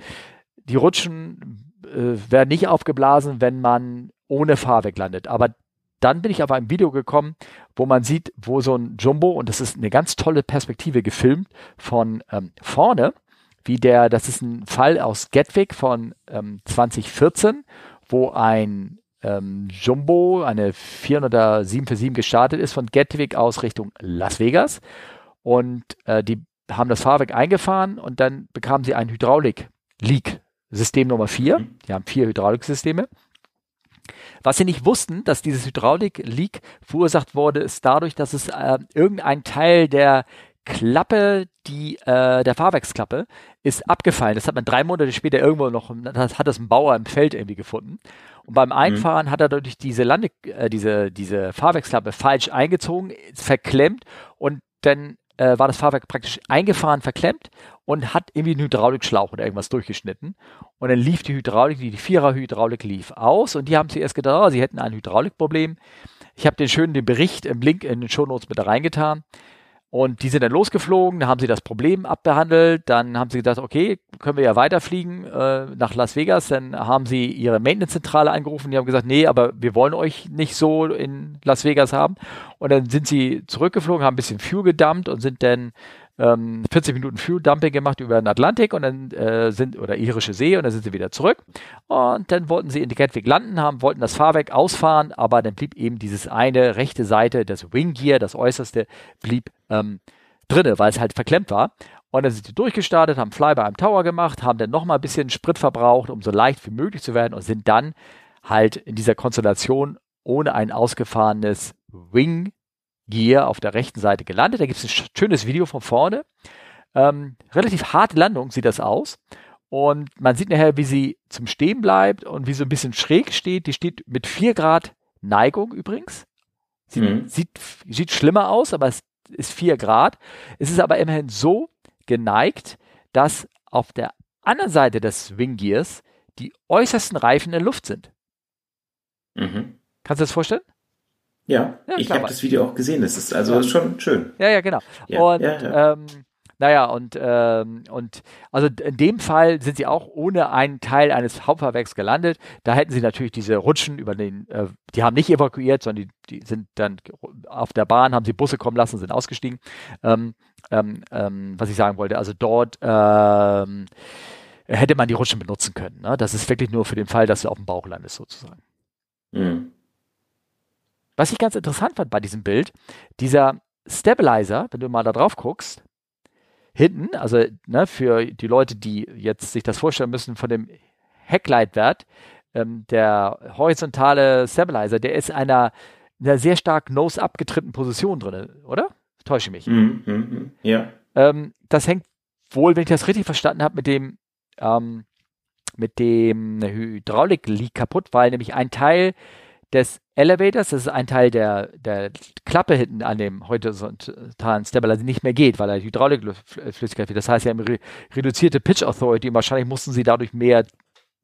die Rutschen äh, werden nicht aufgeblasen, wenn man ohne Fahrwerk landet. Aber dann bin ich auf ein Video gekommen, wo man sieht, wo so ein Jumbo, und das ist eine ganz tolle Perspektive gefilmt von ähm, vorne, wie der, das ist ein Fall aus Gatwick von ähm, 2014, wo ein ähm, Jumbo, eine 400er 747 gestartet ist von Gatwick aus Richtung Las Vegas und äh, die haben das Fahrwerk eingefahren und dann bekamen sie ein Hydraulik-Leak, System Nummer 4. Mhm. Die haben vier Hydrauliksysteme. Was sie nicht wussten, dass dieses Hydraulik-Leak verursacht wurde, ist dadurch, dass es äh, irgendein Teil der Klappe, die äh, der Fahrwerksklappe, ist abgefallen. Das hat man drei Monate später irgendwo noch, das hat das ein Bauer im Feld irgendwie gefunden. Und beim mhm. Einfahren mhm. hat er dadurch diese Lande, äh, diese, diese Fahrwerksklappe falsch eingezogen, verklemmt und dann äh, war das Fahrwerk praktisch eingefahren, verklemmt und hat irgendwie einen Hydraulikschlauch oder irgendwas durchgeschnitten. Und dann lief die Hydraulik, die, die Vierer-Hydraulik lief aus und die haben zuerst gedacht, oh, sie hätten ein Hydraulikproblem. Ich habe den schönen den Bericht im Link in den Shownotes mit reingetan. Und die sind dann losgeflogen, haben sie das Problem abbehandelt, dann haben sie gedacht, okay, können wir ja weiterfliegen äh, nach Las Vegas. Dann haben sie ihre Maintenance-Zentrale angerufen, die haben gesagt, nee, aber wir wollen euch nicht so in Las Vegas haben. Und dann sind sie zurückgeflogen, haben ein bisschen Fuel gedumpt und sind dann ähm, 40 Minuten Fuel Dumping gemacht über den Atlantik und dann äh, sind oder irische See und dann sind sie wieder zurück und dann wollten sie in die Gatwick landen haben, wollten das Fahrwerk ausfahren, aber dann blieb eben dieses eine rechte Seite, das Wing Gear, das äußerste, blieb ähm, drinne, weil es halt verklemmt war. Und dann sind sie durchgestartet, haben Flyby am Tower gemacht, haben dann nochmal ein bisschen Sprit verbraucht, um so leicht wie möglich zu werden und sind dann halt in dieser Konstellation ohne ein ausgefahrenes Wing Gear auf der rechten Seite gelandet. Da gibt es ein schönes Video von vorne. Ähm, relativ harte Landung sieht das aus. Und man sieht nachher, wie sie zum Stehen bleibt und wie sie ein bisschen schräg steht. Die steht mit 4 Grad Neigung übrigens. Sieht, mhm. sieht, sieht schlimmer aus, aber es ist 4 Grad. Es ist aber immerhin so geneigt, dass auf der anderen Seite des Wing Gears die äußersten Reifen in der Luft sind. Mhm. Kannst du das vorstellen? Ja, ja ich habe das Video auch gesehen. Das ist also ja. schon schön. Ja, ja, genau. Ja, und ähm, naja, und, ähm, und also in dem Fall sind sie auch ohne einen Teil eines Hauptfahrwerks gelandet. Da hätten sie natürlich diese Rutschen über den, äh, die haben nicht evakuiert, sondern die, die sind dann auf der Bahn, haben sie Busse kommen lassen, sind ausgestiegen. Ähm, ähm, ähm, was ich sagen wollte, also dort ähm, hätte man die Rutschen benutzen können. Ne? Das ist wirklich nur für den Fall, dass du auf dem Bauch landest, sozusagen. Mhm. Was ich ganz interessant fand bei diesem Bild, dieser Stabilizer, wenn du mal da drauf guckst, hinten, also ne, für die Leute, die jetzt sich das vorstellen müssen von dem Heckleitwert, ähm, der horizontale Stabilizer, der ist einer, einer sehr stark nose abgetrittenen Position drin, oder? Täusche mich. Mhm, mhm, ja. Ähm, das hängt wohl, wenn ich das richtig verstanden habe, mit dem ähm, mit dem Hydraulik liegt kaputt, weil nämlich ein Teil des Elevators, das ist ein Teil der, der Klappe hinten an dem horizontalen Stabilizer, nicht mehr geht, weil er Hydraulikflüssigkeit wird. Das heißt, sie haben re reduzierte Pitch Authority und wahrscheinlich mussten sie dadurch mehr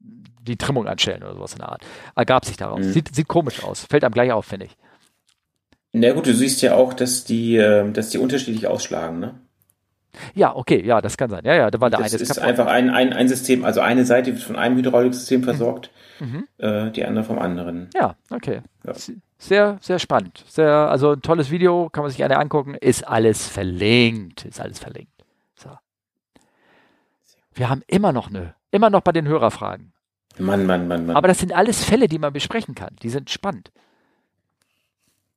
die Trimmung anstellen oder sowas in der Art. Ergab sich daraus. Mhm. Sieht, sieht komisch aus. Fällt einem gleich auf, finde ich. Na gut, du siehst ja auch, dass die, ähm, dass die unterschiedlich ausschlagen, ne? Ja, okay, ja, das kann sein. Ja, ja, da war der das eine. Das ist kaputt. einfach ein, ein, ein System, also eine Seite wird von einem Hydrauliksystem versorgt, mhm. äh, die andere vom anderen. Ja, okay. Ja. Sehr, sehr spannend. Sehr, also ein tolles Video, kann man sich eine angucken. Ist alles verlinkt. Ist alles verlinkt. So. Wir haben immer noch eine, immer noch bei den Hörerfragen. Mann, Mann, Mann, Mann. Aber das sind alles Fälle, die man besprechen kann. Die sind spannend.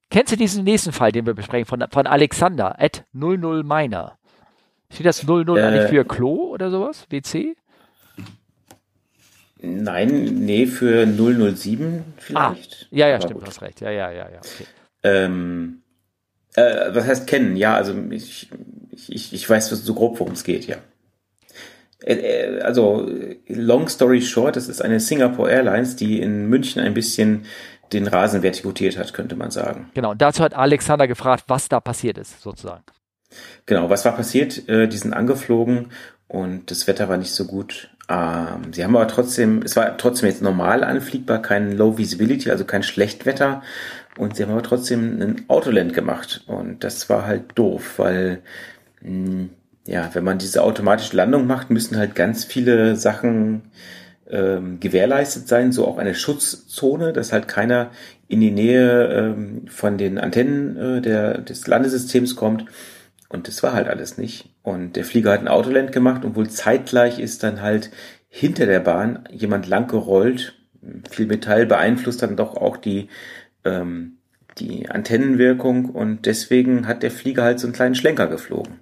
Kennst du diesen nächsten Fall, den wir besprechen, von, von Alexander, at 00 Miner? Steht das 00 äh, eigentlich für Klo oder sowas? WC? Nein, nee, für 007 vielleicht. Ah, ja, ja, Aber stimmt, gut. du hast recht. Ja, ja, ja, ja. Okay. Ähm, äh, was heißt kennen? Ja, also ich, ich, ich weiß so grob, worum es geht, ja. Äh, äh, also, long story short, es ist eine Singapore Airlines, die in München ein bisschen den Rasen vertikutiert hat, könnte man sagen. Genau, und dazu hat Alexander gefragt, was da passiert ist, sozusagen. Genau, was war passiert? Äh, die sind angeflogen und das Wetter war nicht so gut. Ähm, sie haben aber trotzdem, es war trotzdem jetzt normal anfliegbar, kein Low Visibility, also kein Schlechtwetter. Und sie haben aber trotzdem ein Autoland gemacht. Und das war halt doof, weil, hm, ja, wenn man diese automatische Landung macht, müssen halt ganz viele Sachen ähm, gewährleistet sein, so auch eine Schutzzone, dass halt keiner in die Nähe ähm, von den Antennen äh, der, des Landesystems kommt. Und das war halt alles nicht. Und der Flieger hat ein Autoland gemacht und wohl zeitgleich ist dann halt hinter der Bahn jemand lang gerollt. Viel Metall beeinflusst dann doch auch die, ähm, die Antennenwirkung und deswegen hat der Flieger halt so einen kleinen Schlenker geflogen.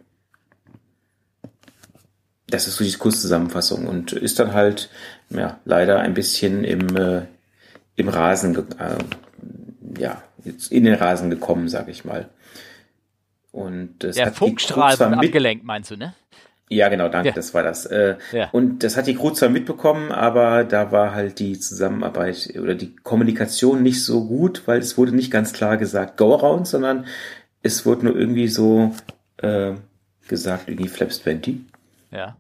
Das ist so die Kurzzusammenfassung und ist dann halt, ja, leider ein bisschen im, äh, im Rasen, äh, ja, in den Rasen gekommen, sag ich mal. Und das Der Funkstrahl wird abgelenkt, meinst du, ne? Ja, genau, danke, ja. das war das. Äh, ja. Und das hat die Crew zwar mitbekommen, aber da war halt die Zusammenarbeit oder die Kommunikation nicht so gut, weil es wurde nicht ganz klar gesagt Go Around, sondern es wurde nur irgendwie so äh, gesagt, irgendwie Flaps 20. Ja.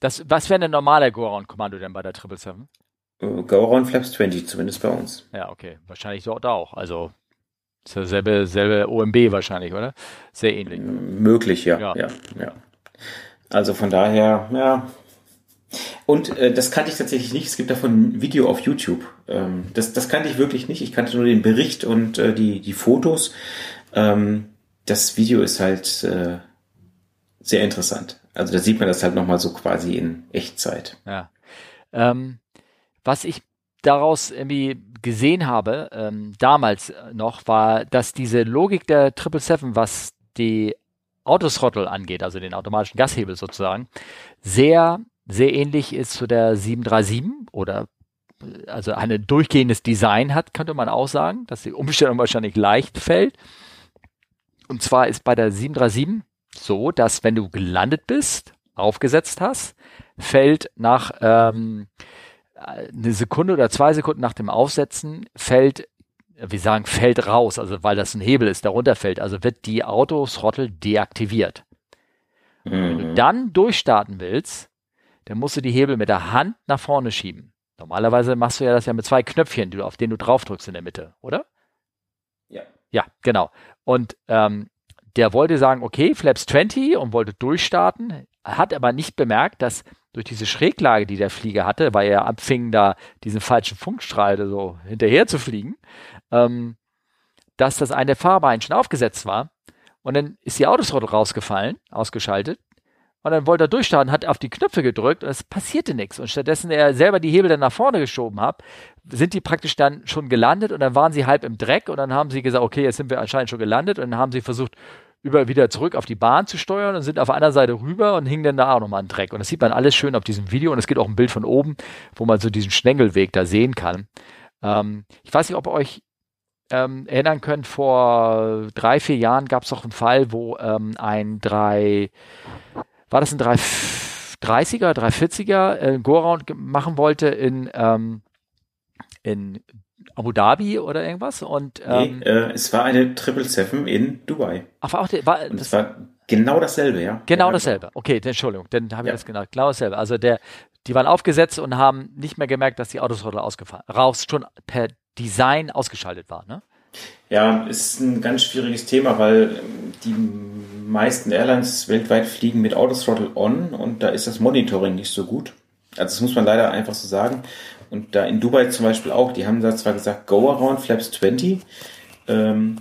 Das, was wäre ein normaler Go-Around-Kommando denn bei der 777? Äh, Go-Around Flaps 20, zumindest bei uns. Ja, okay. Wahrscheinlich dort auch. Also ist ja selbe, selbe OMB wahrscheinlich, oder? Sehr ähnlich. Möglich, ja. Ja, ja. ja. Also von daher, ja. Und äh, das kannte ich tatsächlich nicht. Es gibt davon ein Video auf YouTube. Ähm, das, das kannte ich wirklich nicht. Ich kannte nur den Bericht und äh, die, die Fotos. Ähm, das Video ist halt äh, sehr interessant. Also da sieht man das halt nochmal so quasi in Echtzeit. Ja. Ähm, was ich daraus irgendwie gesehen habe, ähm, damals noch, war, dass diese Logik der 777, was die Autothrottle angeht, also den automatischen Gashebel sozusagen, sehr, sehr ähnlich ist zu der 737 oder also ein durchgehendes Design hat, könnte man auch sagen, dass die Umstellung wahrscheinlich leicht fällt. Und zwar ist bei der 737 so, dass wenn du gelandet bist, aufgesetzt hast, fällt nach ähm, eine Sekunde oder zwei Sekunden nach dem Aufsetzen fällt, wir sagen, fällt raus, also weil das ein Hebel ist, darunter fällt, also wird die Autothrottle deaktiviert. Mhm. Wenn du mhm. dann durchstarten willst, dann musst du die Hebel mit der Hand nach vorne schieben. Normalerweise machst du ja das ja mit zwei Knöpfchen, auf denen du drauf drückst in der Mitte, oder? Ja. Ja, genau. Und ähm, der wollte sagen, okay, Flaps 20 und wollte durchstarten, hat aber nicht bemerkt, dass durch diese Schräglage, die der Flieger hatte, weil er abfing, da diesen falschen Funkstrahl so hinterher zu fliegen, ähm, dass das eine Fahrbein schon aufgesetzt war. Und dann ist die Autothrottle rausgefallen, ausgeschaltet. und dann wollte er durchstarten, hat auf die Knöpfe gedrückt und es passierte nichts. Und stattdessen er selber die Hebel dann nach vorne geschoben hat, sind die praktisch dann schon gelandet und dann waren sie halb im Dreck und dann haben sie gesagt, okay, jetzt sind wir anscheinend schon gelandet und dann haben sie versucht, über wieder zurück auf die Bahn zu steuern und sind auf anderen Seite rüber und hingen dann da auch nochmal einen Dreck. Und das sieht man alles schön auf diesem Video und es gibt auch ein Bild von oben, wo man so diesen Schnengelweg da sehen kann. Ähm, ich weiß nicht, ob ihr euch ähm, erinnern könnt, vor drei, vier Jahren gab es auch einen Fall, wo ähm, ein drei war das ein 330er, 340er äh, Go-Round machen wollte in, ähm, in Abu Dhabi oder irgendwas. Und, ähm, nee, äh, es war eine 777 in Dubai. Ach, war auch der, war, Und das war genau dasselbe, ja. Genau dasselbe. Okay, Entschuldigung, dann habe ich ja. das genau. Genau dasselbe. Also der, die waren aufgesetzt und haben nicht mehr gemerkt, dass die Autothrottle ausgefallen, raus schon per Design ausgeschaltet war, ne? Ja, ist ein ganz schwieriges Thema, weil die meisten Airlines weltweit fliegen mit Autothrottle on und da ist das Monitoring nicht so gut. Also das muss man leider einfach so sagen. Und da in Dubai zum Beispiel auch, die haben da zwar gesagt, go around flaps 20, ähm,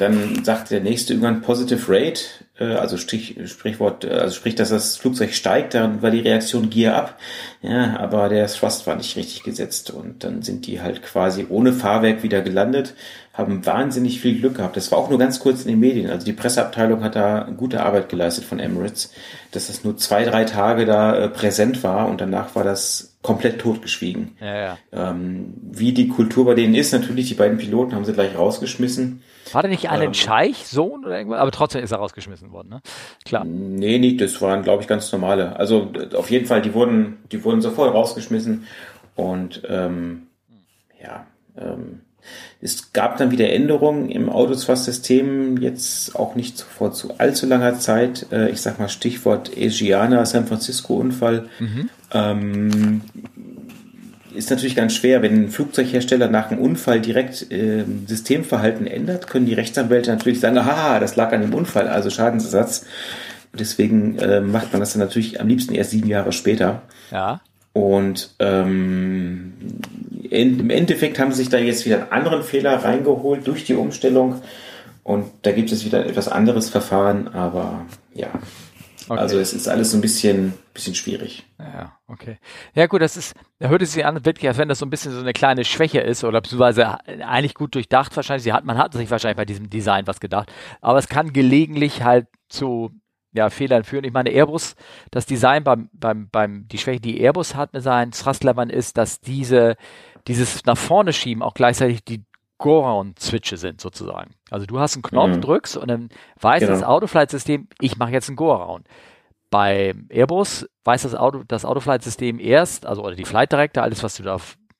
dann sagt der nächste irgendwann Positive Rate, äh, also Strich, Sprichwort, äh, also sprich, dass das Flugzeug steigt, dann war die Reaktion Gear up. Ja, aber der Thrust war nicht richtig gesetzt. Und dann sind die halt quasi ohne Fahrwerk wieder gelandet, haben wahnsinnig viel Glück gehabt. Das war auch nur ganz kurz in den Medien. Also die Presseabteilung hat da gute Arbeit geleistet von Emirates, dass das nur zwei, drei Tage da äh, präsent war und danach war das komplett totgeschwiegen. Ja, ja. Ähm, wie die Kultur bei denen ist, natürlich, die beiden Piloten haben sie gleich rausgeschmissen. War der nicht einen ähm, Scheich-Sohn oder irgendwas? Aber trotzdem ist er rausgeschmissen worden, ne? Klar. Nee, nicht, das waren, glaube ich, ganz normale. Also auf jeden Fall, die wurden, die wurden sofort rausgeschmissen. Und ähm, ja, ähm, es gab dann wieder Änderungen im Autoswas-System, jetzt auch nicht vor zu allzu langer Zeit. Äh, ich sag mal Stichwort Asiana, San Francisco-Unfall. Mhm. Ähm, ist natürlich ganz schwer, wenn ein Flugzeughersteller nach einem Unfall direkt äh, Systemverhalten ändert, können die Rechtsanwälte natürlich sagen, aha, das lag an dem Unfall, also Schadensersatz. Deswegen äh, macht man das dann natürlich am liebsten erst sieben Jahre später. Ja. Und ähm, in, im Endeffekt haben sie sich da jetzt wieder einen anderen Fehler reingeholt durch die Umstellung. Und da gibt es wieder ein etwas anderes Verfahren, aber ja. Okay. Also es ist alles so ein bisschen, bisschen schwierig. Ja, okay. Ja gut, das ist, da hört es sich an, wirklich, als wenn das so ein bisschen so eine kleine Schwäche ist oder beziehungsweise eigentlich gut durchdacht wahrscheinlich. Sie hat, man hat sich wahrscheinlich bei diesem Design was gedacht. Aber es kann gelegentlich halt zu ja, Fehlern führen. Ich meine, Airbus, das Design beim, beim, beim, die Schwäche, die Airbus hat mit seinen Thrustlevern ist, dass diese, dieses nach vorne schieben auch gleichzeitig die Go-Around-Switche sind sozusagen. Also du hast einen Knopf, mhm. drückst und dann weiß genau. das Autoflight-System, ich mache jetzt einen Go-Around. Bei Airbus weiß das Auto, das Autoflight-System erst, also oder die Flight Director, alles was du da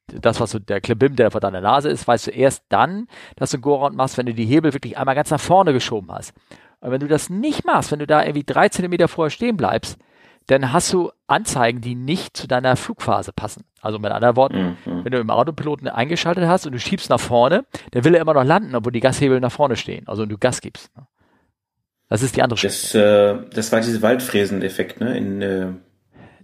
das, was so der Klibim, der vor deiner Nase ist, weißt du erst dann, dass du einen Go-Around machst, wenn du die Hebel wirklich einmal ganz nach vorne geschoben hast. Und wenn du das nicht machst, wenn du da irgendwie drei Zentimeter vorher stehen bleibst, dann hast du Anzeigen, die nicht zu deiner Flugphase passen. Also mit anderen Worten, mhm. wenn du im Autopiloten eingeschaltet hast und du schiebst nach vorne, dann will er immer noch landen, obwohl die Gashebel nach vorne stehen. Also wenn du Gas gibst. Ne? Das ist die andere das, äh, das war dieser Waldfräsen-Effekt, ne? In, äh,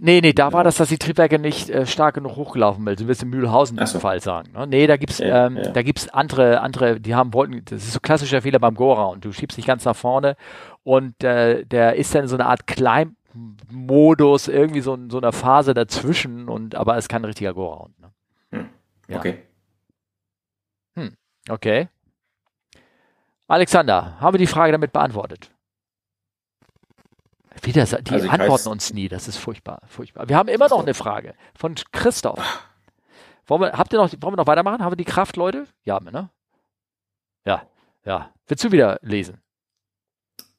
Nee, nee, da war das, dass die Triebwerke nicht äh, stark genug hochgelaufen sind. Du wirst im Mühlhausen so. Fall sagen. Ne? Nee, da gibt's, ja, ähm, ja. da gibt's andere, andere, die haben wollten, das ist so klassischer Fehler beim Go-Round. Du schiebst dich ganz nach vorne und äh, der ist dann so eine Art Climb-Modus, irgendwie so, so eine Phase dazwischen und aber es ist kein richtiger Go-Round. Ne? Hm. Okay. Hm. Okay. Alexander, haben wir die Frage damit beantwortet? Wieder, die also antworten uns nie, das ist furchtbar, furchtbar. Wir haben immer noch eine Frage von Christoph. Wollen wir, habt ihr noch, wollen wir noch weitermachen? Haben wir die Kraft, Leute? Ja, ne? Ja, ja. Willst du wieder lesen?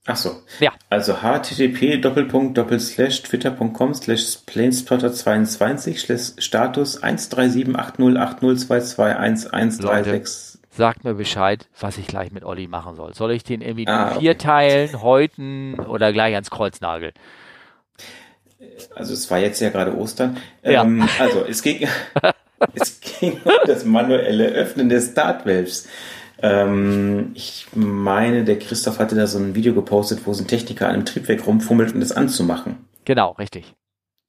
Ach so. Ja. Also http doppelpunkt doppelslash twitter.com slash planespotter22 slash Status 1378080221136 sagt mir Bescheid, was ich gleich mit Olli machen soll. Soll ich den irgendwie ah, okay. vier teilen, häuten oder gleich ans Kreuznagel? Also es war jetzt ja gerade Ostern. Ja. Ähm, also es ging, <laughs> es ging um das manuelle Öffnen des Startvalves. Ähm, ich meine, der Christoph hatte da so ein Video gepostet, wo so ein Techniker an einem Triebwerk rumfummelt, um das anzumachen. Genau, richtig.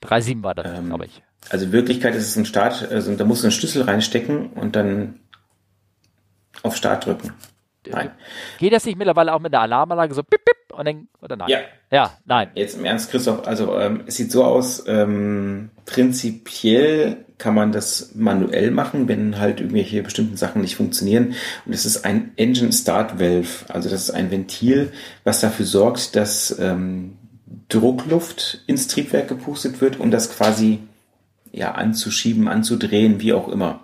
3.7 war das, ähm, glaube ich. Also in Wirklichkeit ist es ein Start, also da musst du einen Schlüssel reinstecken und dann auf Start drücken. Nein. Geht das nicht mittlerweile auch mit der Alarmanlage so bip, bip und dann, oder nein? Ja. Ja, nein. Jetzt im Ernst, Christoph, also ähm, es sieht so aus, ähm, prinzipiell kann man das manuell machen, wenn halt irgendwelche bestimmten Sachen nicht funktionieren. Und es ist ein Engine Start Valve, also das ist ein Ventil, was dafür sorgt, dass ähm, Druckluft ins Triebwerk gepustet wird, um das quasi ja anzuschieben, anzudrehen, wie auch immer.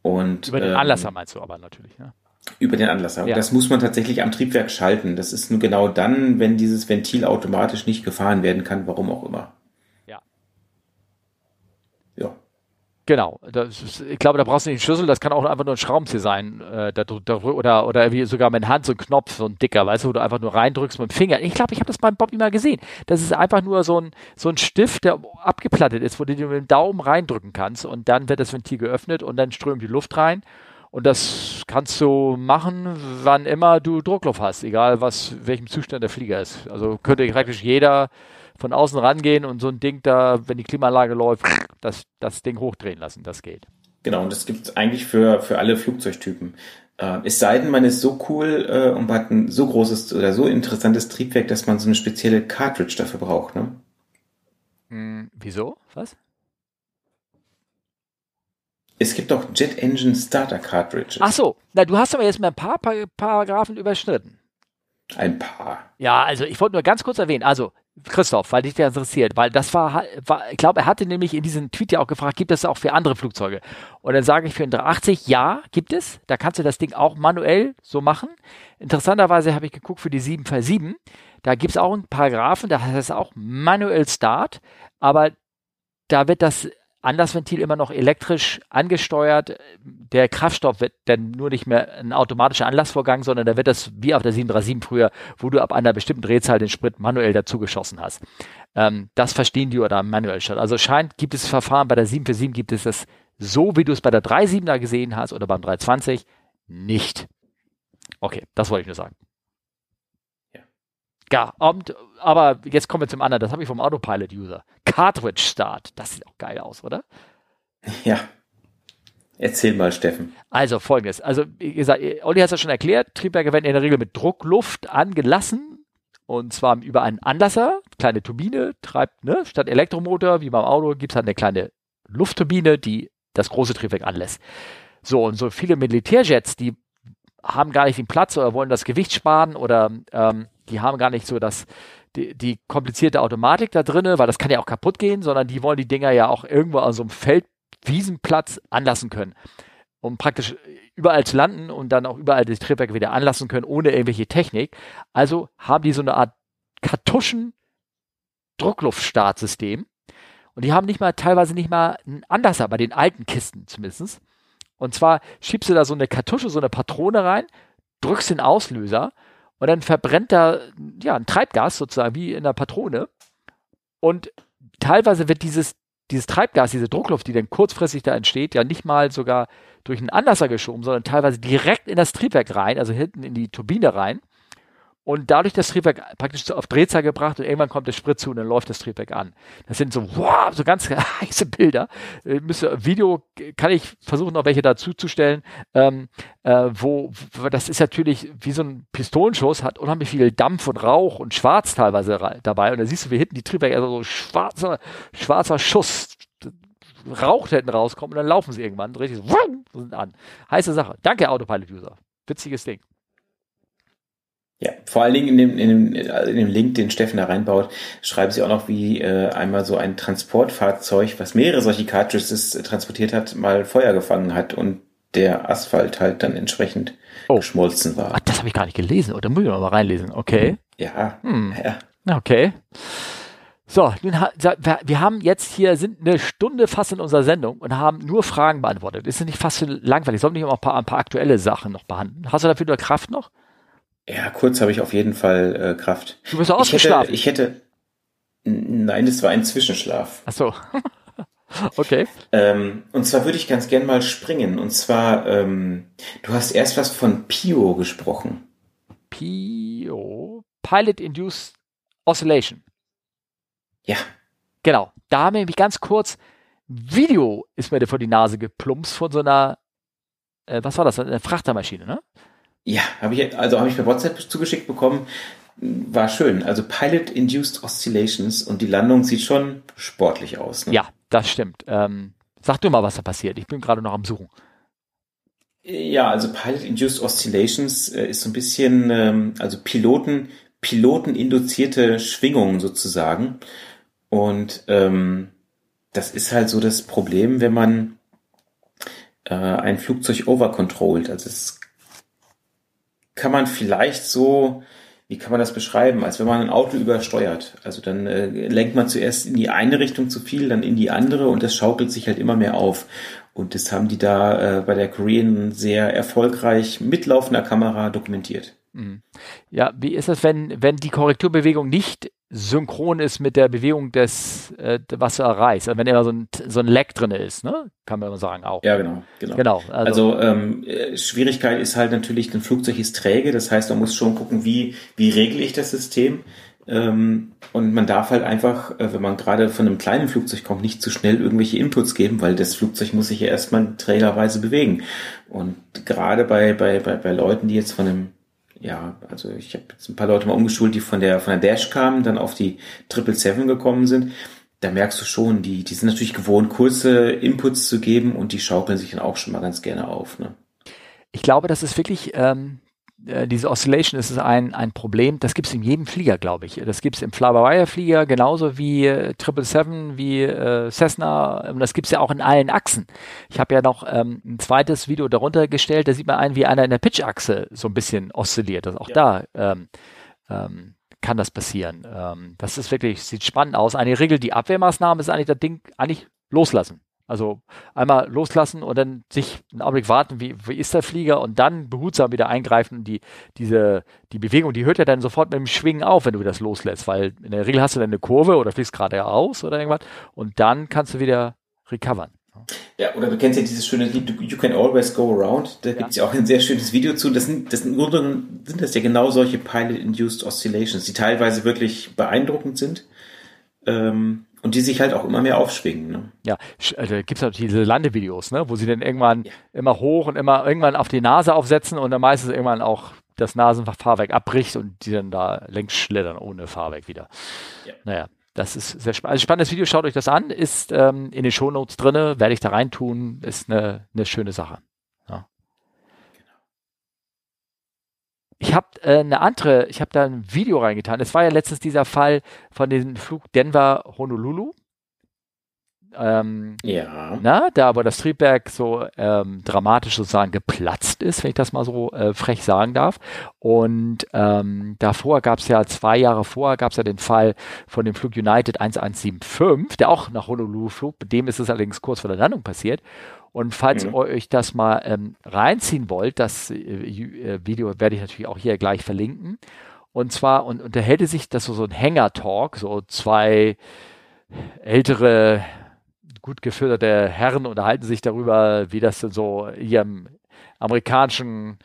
Und, Über den ähm, Anlasser meinst du aber natürlich, ne? Über den Anlasser. Ja. Das muss man tatsächlich am Triebwerk schalten. Das ist nur genau dann, wenn dieses Ventil automatisch nicht gefahren werden kann, warum auch immer. Ja. Ja. Genau. Ist, ich glaube, da brauchst du nicht einen Schlüssel, das kann auch einfach nur ein Schraubenzieher sein. Äh, da, da, oder, oder wie sogar mit Hand so ein Knopf, so ein dicker, weißt du, wo du einfach nur reindrückst mit dem Finger. Ich glaube, ich habe das beim Bobby mal gesehen. Das ist einfach nur so ein, so ein Stift, der abgeplattet ist, wo du mit dem Daumen reindrücken kannst und dann wird das Ventil geöffnet und dann strömt die Luft rein. Und das kannst du machen, wann immer du Druckluft hast, egal was, welchem Zustand der Flieger ist. Also könnte praktisch jeder von außen rangehen und so ein Ding da, wenn die Klimaanlage läuft, das, das Ding hochdrehen lassen. Das geht. Genau, und das gibt es eigentlich für, für alle Flugzeugtypen. Äh, es sei denn, man ist so cool äh, und hat ein so großes oder so interessantes Triebwerk, dass man so eine spezielle Cartridge dafür braucht. Ne? Hm, wieso? Was? Es gibt auch Jet Engine Starter Cartridges. Ach so, na, du hast aber jetzt mal ein paar Par Paragraphen überschritten. Ein paar. Ja, also ich wollte nur ganz kurz erwähnen, also Christoph, weil dich der interessiert, weil das war, war ich glaube, er hatte nämlich in diesem Tweet ja auch gefragt, gibt es auch für andere Flugzeuge? Und dann sage ich für einen 380, ja, gibt es. Da kannst du das Ding auch manuell so machen. Interessanterweise habe ich geguckt für die 747, da gibt es auch einen Paragraphen, da heißt es auch manuell Start, aber da wird das Anlassventil immer noch elektrisch angesteuert. Der Kraftstoff wird dann nur nicht mehr ein automatischer Anlassvorgang, sondern da wird das wie auf der 737 früher, wo du ab einer bestimmten Drehzahl den Sprit manuell dazu geschossen hast. Ähm, das verstehen die oder manuell statt. Also scheint, gibt es Verfahren, bei der 747 gibt es das so, wie du es bei der 37er gesehen hast oder beim 320 nicht. Okay, das wollte ich nur sagen. Ja, und, aber jetzt kommen wir zum anderen. Das habe ich vom Autopilot-User. Cartridge Start. Das sieht auch geil aus, oder? Ja. Erzähl mal, Steffen. Also folgendes. Also, wie gesagt, Olli hat es ja schon erklärt. Triebwerke werden in der Regel mit Druckluft angelassen. Und zwar über einen Anlasser. Kleine Turbine treibt, ne? Statt Elektromotor, wie beim Auto, gibt es halt eine kleine Luftturbine, die das große Triebwerk anlässt. So, und so viele Militärjets, die haben gar nicht den Platz oder wollen das Gewicht sparen oder ähm, die haben gar nicht so das, die, die komplizierte Automatik da drinne, weil das kann ja auch kaputt gehen, sondern die wollen die Dinger ja auch irgendwo an so einem Feldwiesenplatz anlassen können. Um praktisch überall zu landen und dann auch überall die Triebwerke wieder anlassen können, ohne irgendwelche Technik. Also haben die so eine Art Kartuschen-Druckluftstartsystem. Und die haben nicht mal, teilweise nicht mal einen Anlasser, bei den alten Kisten zumindest. Und zwar schiebst du da so eine Kartusche, so eine Patrone rein, drückst den Auslöser und dann verbrennt da ja ein Treibgas sozusagen wie in der Patrone. Und teilweise wird dieses, dieses Treibgas, diese Druckluft, die dann kurzfristig da entsteht, ja nicht mal sogar durch einen Anlasser geschoben, sondern teilweise direkt in das Triebwerk rein, also hinten in die Turbine rein. Und dadurch das Triebwerk praktisch auf Drehzahl gebracht und irgendwann kommt der Sprit zu und dann läuft das Triebwerk an. Das sind so, wow, so ganz <laughs> heiße Bilder. Äh, müsste, Video kann ich versuchen, noch welche dazu zu stellen, ähm, äh, wo, wo, das ist natürlich wie so ein Pistolenschuss, hat unheimlich viel Dampf und Rauch und Schwarz teilweise dabei. Und da siehst du, wie hinten die Triebwerke, also so schwarzer, schwarzer Schuss, Rauch hinten rauskommt und dann laufen sie irgendwann richtig so, sind an. Heiße Sache. Danke, Autopilot-User. Witziges Ding. Ja, vor allen Dingen in dem, in dem, in dem Link, den Steffen da reinbaut, schreiben sie auch noch, wie äh, einmal so ein Transportfahrzeug, was mehrere solche Cartridges äh, transportiert hat, mal Feuer gefangen hat und der Asphalt halt dann entsprechend oh. geschmolzen war. Ach, das habe ich gar nicht gelesen. Oder muss ich noch mal reinlesen? Okay. Ja. Hm. ja. Okay. So, nun, wir haben jetzt hier, sind eine Stunde fast in unserer Sendung und haben nur Fragen beantwortet. Ist das nicht fast langweilig? Sollen wir nicht auch ein paar, ein paar aktuelle Sachen noch behandeln? Hast du dafür nur Kraft noch? Ja, kurz habe ich auf jeden Fall äh, Kraft. Du bist ausgeschlafen. Ich hätte, ich hätte, nein, das war ein Zwischenschlaf. Ach so. <laughs> okay. Ähm, und zwar würde ich ganz gern mal springen. Und zwar, ähm, du hast erst was von Pio gesprochen. Pio? Pilot Induced Oscillation. Ja. Genau. Da haben wir nämlich ganz kurz Video ist mir vor die Nase geplumpst von so einer, äh, was war das, eine Frachtermaschine, ne? Ja, habe ich, also habe ich per WhatsApp zugeschickt bekommen. War schön. Also Pilot-Induced Oscillations und die Landung sieht schon sportlich aus. Ne? Ja, das stimmt. Ähm, sag du mal, was da passiert. Ich bin gerade noch am Suchen. Ja, also Pilot-Induced Oscillations äh, ist so ein bisschen, ähm, also Piloten, Piloten-induzierte Schwingungen sozusagen. Und ähm, das ist halt so das Problem, wenn man äh, ein Flugzeug overcontrolled. Also es kann man vielleicht so, wie kann man das beschreiben, als wenn man ein Auto übersteuert. Also dann äh, lenkt man zuerst in die eine Richtung zu viel, dann in die andere und das schaukelt sich halt immer mehr auf. Und das haben die da äh, bei der Korean sehr erfolgreich mit laufender Kamera dokumentiert. Mhm. Ja, wie ist das, wenn, wenn die Korrekturbewegung nicht synchron ist mit der Bewegung des, äh, was du erreichst. Also wenn immer so ein, so ein Lag drin ist, ne? Kann man sagen auch. Ja, genau. Genau. genau also, also ähm, äh, Schwierigkeit ist halt natürlich, ein Flugzeug ist träge, das heißt, man muss schon gucken, wie, wie regle ich das System. Ähm, und man darf halt einfach, äh, wenn man gerade von einem kleinen Flugzeug kommt, nicht zu schnell irgendwelche Inputs geben, weil das Flugzeug muss sich ja erstmal trägerweise bewegen. Und gerade bei, bei, bei, bei Leuten, die jetzt von einem ja, also ich habe jetzt ein paar Leute mal umgeschult, die von der von der Dash kamen, dann auf die Triple Seven gekommen sind. Da merkst du schon, die die sind natürlich gewohnt, kurze Inputs zu geben und die schaukeln sich dann auch schon mal ganz gerne auf. Ne? Ich glaube, das ist wirklich ähm, äh, diese Oscillation ist ein, ein Problem, das gibt es in jedem Flieger, glaube ich. Das gibt es im Fly-by-Wire-Flieger genauso wie äh, 777, wie äh, Cessna und das gibt es ja auch in allen Achsen. Ich habe ja noch ähm, ein zweites Video darunter gestellt, da sieht man ein, wie einer in der Pitch-Achse so ein bisschen oszilliert. Also auch ja. da ähm, ähm, kann das passieren. Ähm, das ist wirklich, sieht spannend aus. Eine Regel, die Abwehrmaßnahme ist eigentlich das Ding, eigentlich loslassen. Also einmal loslassen und dann sich einen Augenblick warten, wie, wie ist der Flieger und dann behutsam wieder eingreifen. Die, diese, die Bewegung, die hört ja dann sofort mit dem Schwingen auf, wenn du das loslässt, weil in der Regel hast du dann eine Kurve oder fliegst geradeaus oder irgendwas und dann kannst du wieder recovern. Ja, oder du kennst ja dieses schöne Lied You Can Always Go Around. Da ja. gibt es ja auch ein sehr schönes Video zu. Das sind, das sind, sind das ja genau solche Pilot-Induced Oscillations, die teilweise wirklich beeindruckend sind. Ähm, und die sich halt auch immer mehr aufschwingen. Ne? Ja, also gibt es natürlich diese Landevideos, ne? wo sie dann irgendwann ja. immer hoch und immer irgendwann auf die Nase aufsetzen und dann meistens irgendwann auch das Nasenfahrwerk abbricht und die dann da längs schlittern ohne Fahrwerk wieder. Ja. Naja, das ist sehr spannend. Also spannendes Video, schaut euch das an, ist ähm, in den Shownotes drinne, werde ich da reintun, ist eine, eine schöne Sache. Ich habe äh, eine andere, ich habe da ein Video reingetan. Es war ja letztens dieser Fall von dem Flug Denver-Honolulu. Ähm, ja. Na, da aber das Triebwerk so ähm, dramatisch sozusagen geplatzt ist, wenn ich das mal so äh, frech sagen darf. Und ähm, davor gab es ja, zwei Jahre vorher gab es ja den Fall von dem Flug United 1175, der auch nach Honolulu flog. Mit dem ist es allerdings kurz vor der Landung passiert. Und falls mhm. ihr euch das mal ähm, reinziehen wollt, das äh, äh, Video werde ich natürlich auch hier gleich verlinken. Und zwar und, unterhält sich das so, so ein Hanger-Talk, so zwei ältere, gut geförderte Herren unterhalten sich darüber, wie das denn so hier im amerikanischen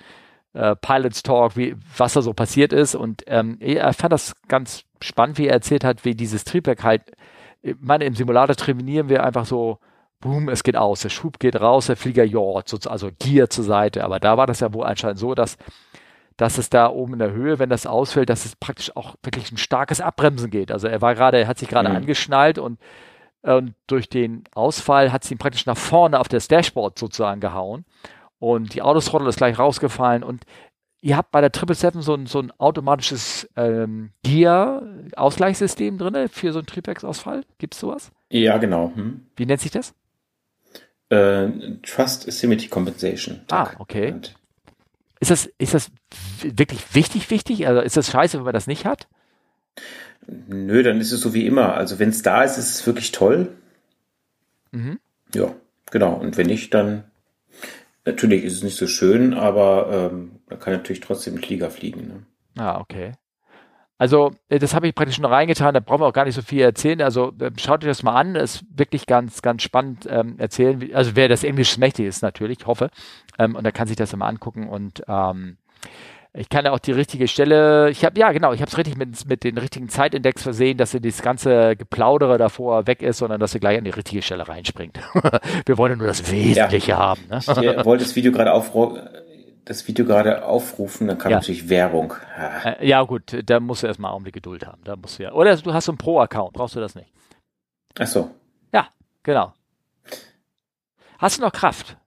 äh, Pilots Talk, wie, was da so passiert ist. Und ähm, er fand das ganz spannend, wie er erzählt hat, wie dieses Triebwerk halt, ich meine, im Simulator trainieren wir einfach so boom, es geht aus, der Schub geht raus, der Flieger jort, also Gier zur Seite. Aber da war das ja wohl anscheinend so, dass, dass es da oben in der Höhe, wenn das ausfällt, dass es praktisch auch wirklich ein starkes Abbremsen geht. Also er war gerade, er hat sich gerade mhm. angeschnallt und, und durch den Ausfall hat es ihn praktisch nach vorne auf das Dashboard sozusagen gehauen. Und die Autothrottle ist gleich rausgefallen und ihr habt bei der 777 so ein, so ein automatisches ähm, Gear-Ausgleichssystem drin für so einen Triebwerksausfall. Gibt es sowas? Ja, genau. Hm. Wie nennt sich das? Äh, Trust Asymmetry Compensation. Ah, okay. Ist das, ist das wirklich wichtig, wichtig? Also ist das scheiße, wenn man das nicht hat? Nö, dann ist es so wie immer. Also wenn es da ist, ist es wirklich toll. Mhm. Ja, genau. Und wenn nicht, dann natürlich ist es nicht so schön, aber ähm, man kann natürlich trotzdem einen Flieger fliegen. Ne? Ah, okay. Also, äh, das habe ich praktisch schon reingetan, da brauchen wir auch gar nicht so viel erzählen. Also, ähm, schaut euch das mal an, ist wirklich ganz, ganz spannend ähm, erzählen. Also, wer das Englisch mächtig ist, natürlich, hoffe. Ähm, und da kann sich das mal angucken und ähm, ich kann ja auch die richtige Stelle, ich habe, ja genau, ich habe es richtig mit, mit den richtigen Zeitindex versehen, dass ihr das ganze Geplaudere davor weg ist, sondern dass ihr gleich an die richtige Stelle reinspringt. <laughs> wir wollen ja nur das Wesentliche ja. haben. Ne? Ich wollte das Video gerade aufrufen das Video gerade aufrufen, dann kam Ja. natürlich Werbung. Ah. Äh, ja, gut, da musst du erstmal einen Augenblick Geduld haben. Da musst du ja. Oder du hast so einen Pro-Account, brauchst du das nicht. Ach so. Ja, genau. Hast du noch Kraft?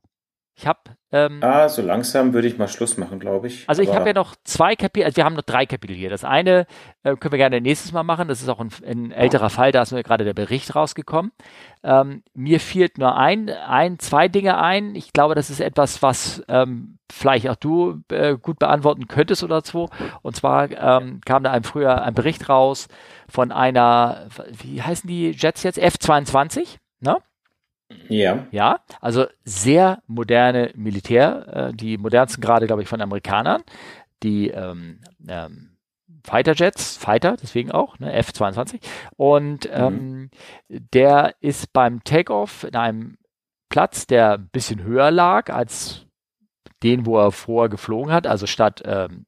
Ich habe ähm, Ah, so langsam würde ich mal Schluss machen, glaube ich. Also ich habe ja noch zwei Kapitel, also wir haben noch drei Kapitel hier. Das eine äh, können wir gerne nächstes Mal machen. Das ist auch ein, ein älterer Fall, da ist mir gerade der Bericht rausgekommen. Ähm, mir fehlt nur ein, ein, zwei Dinge ein. Ich glaube, das ist etwas, was ähm, vielleicht auch du äh, gut beantworten könntest oder so. Und zwar ähm, kam da ein früher ein Bericht raus von einer, wie heißen die Jets jetzt? F-22, ne? Ja. Ja, also sehr moderne Militär, äh, die modernsten gerade, glaube ich, von Amerikanern, die ähm, ähm, Fighter Jets, Fighter, deswegen auch, ne, F-22. Und ähm, der ist beim Takeoff in einem Platz, der ein bisschen höher lag als den, wo er vorher geflogen hat. Also statt ähm,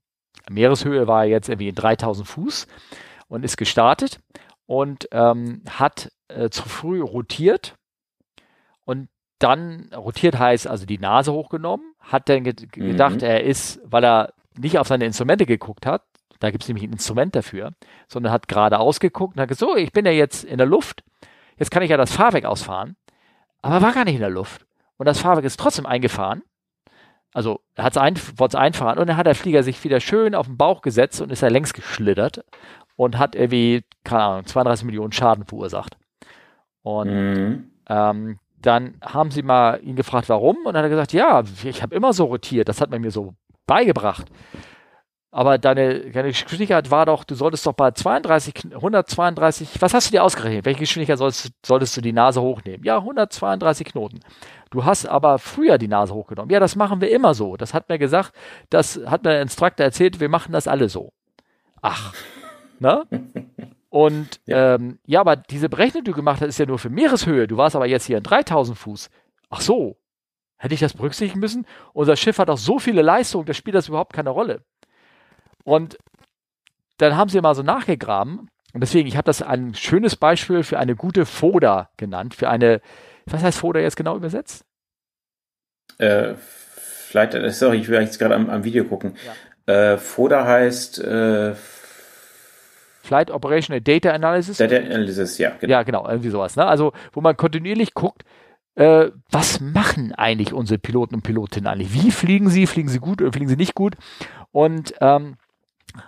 Meereshöhe war er jetzt irgendwie in 3000 Fuß und ist gestartet und ähm, hat äh, zu früh rotiert dann rotiert heißt also die Nase hochgenommen, hat dann ge Mhm. gedacht, er ist, weil er nicht auf seine Instrumente geguckt hat, da gibt es nämlich ein Instrument dafür, sondern hat geradeaus geguckt und hat gesagt, so, ich bin ja jetzt in der Luft, jetzt kann ich ja das Fahrwerk ausfahren, aber er war gar nicht in der Luft. Und das Fahrwerk ist trotzdem eingefahren. Also er hat's ein, wollte es einfahren und dann hat der Flieger sich wieder schön auf den Bauch gesetzt und ist er längs geschlittert und hat irgendwie, keine Ahnung, 32 Millionen Schaden verursacht. Und Mhm. ähm, dann haben sie mal ihn gefragt, warum, und dann hat er gesagt, ja, ich habe immer so rotiert, das hat man mir so beigebracht. Aber deine, deine Geschwindigkeit war doch, du solltest doch bei 32, Kn- 132, was hast du dir ausgerechnet? Welche Geschwindigkeit solltest, du- solltest du die Nase hochnehmen? Ja, 132 Knoten. Du hast aber früher die Nase hochgenommen. Ja, das machen wir immer so. Das hat mir gesagt, das hat mir der Instructor erzählt, wir machen das alle so. Ach, ne? <laughs> Und ja. Ähm, ja, aber diese Berechnung, die du gemacht hast, ist ja nur für Meereshöhe. Du warst aber jetzt hier in 3000 Fuß. Ach so, hätte ich das berücksichtigen müssen? Unser Schiff hat auch so viele Leistungen, da spielt das überhaupt keine Rolle. Und dann haben sie mal so nachgegraben. Und deswegen, ich habe das ein schönes Beispiel für eine gute Foda genannt, für eine, was heißt Foda jetzt genau übersetzt? Äh, vielleicht, äh, sorry, ich will jetzt gerade am, am Video gucken. Ja. Äh, FODA heißt äh, Flight Operational Data Analysis. Data Analysis, ja. Genau. Ja, genau, irgendwie sowas. Ne? Also, wo man kontinuierlich guckt, äh, was machen eigentlich unsere Piloten und Pilotinnen eigentlich? Wie fliegen sie? Fliegen sie gut oder fliegen sie nicht gut? Und ähm,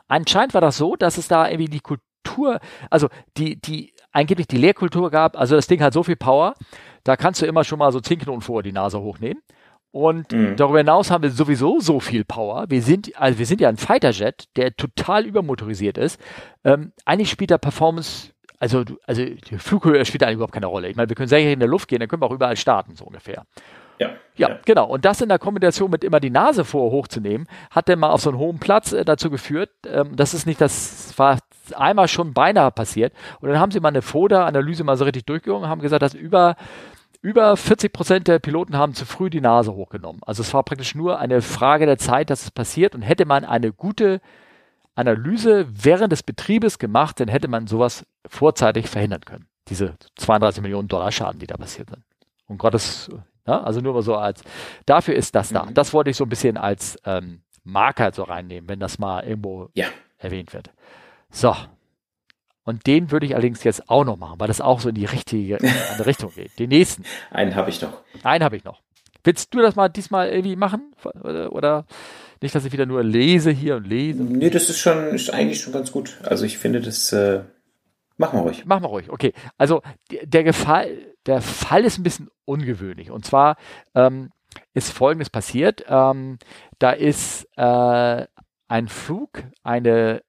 anscheinend war das so, dass es da irgendwie die Kultur, also die, die, angeblich die Lehrkultur gab, also das Ding hat so viel Power, da kannst du immer schon mal so 10 Knoten vor die Nase hochnehmen. Und mhm. darüber hinaus haben wir sowieso so viel Power. Wir sind, also wir sind ja ein Fighterjet, der total übermotorisiert ist. Ähm, eigentlich spielt da Performance, also, also die Flughöhe spielt eigentlich überhaupt keine Rolle. Ich meine, wir können sehr in der Luft gehen, dann können wir auch überall starten, so ungefähr. Ja, ja, ja, genau. Und das in der Kombination mit immer die Nase vor hochzunehmen, hat dann mal auf so einem hohen Platz äh, dazu geführt, ähm, das ist nicht, das war einmal schon beinahe passiert. Und dann haben sie mal eine FODA-Analyse mal so richtig durchgegangen und haben gesagt, dass über über 40 Prozent der Piloten haben zu früh die Nase hochgenommen. Also es war praktisch nur eine Frage der Zeit, dass es passiert. Und hätte man eine gute Analyse während des Betriebes gemacht, dann hätte man sowas vorzeitig verhindern können. Diese 32 Millionen Dollar Schaden, die da passiert sind. Um Gottes, ja, also nur mal so als, dafür ist das da. Das wollte ich so ein bisschen als ähm, Marker so reinnehmen, wenn das mal irgendwo ja. erwähnt wird. So, und den würde ich allerdings jetzt auch noch machen, weil das auch so in die richtige <laughs> andere Richtung geht. Den nächsten. Einen habe ich noch. Einen habe ich noch. Willst du das mal diesmal irgendwie machen? Oder, oder, nicht, dass ich wieder nur lese hier und lese? Nee, das ist schon ist eigentlich schon ganz gut. Also ich finde, das äh, machen wir ruhig. Machen wir ruhig, okay. Also der Gefall, der Fall ist ein bisschen ungewöhnlich. Und zwar ähm, ist folgendes passiert. Ähm, da ist äh, ein Flug, eine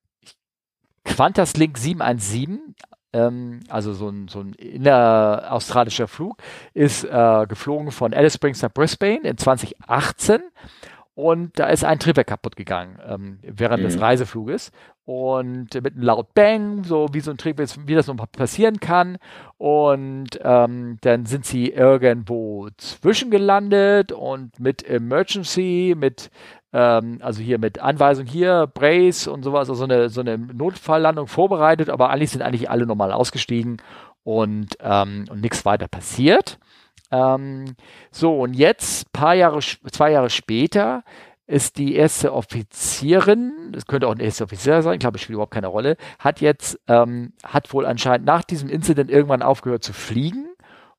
Qantas Link 717, ähm, also so ein, so ein inneraustralischer Flug, ist äh, geflogen von Alice Springs nach Brisbane in 2018 und da ist ein Triebwerk kaputt gegangen ähm, während mhm. des Reisefluges und mit einem laut Bang, so wie so ein Triebwerk, wie das noch passieren kann und ähm, dann sind sie irgendwo zwischengelandet und mit Emergency, mit ähm, also hier mit Anweisung hier, Brace und sowas, also so eine, so eine Notfalllandung vorbereitet, aber eigentlich sind eigentlich alle normal ausgestiegen und, ähm, und nichts weiter passiert. Ähm, so, und jetzt, paar Jahre, zwei Jahre später, ist die erste Offizierin, das könnte auch ein erster Offizier sein, ich glaube, es spielt überhaupt keine Rolle, hat jetzt, ähm, hat wohl anscheinend nach diesem Incident irgendwann aufgehört zu fliegen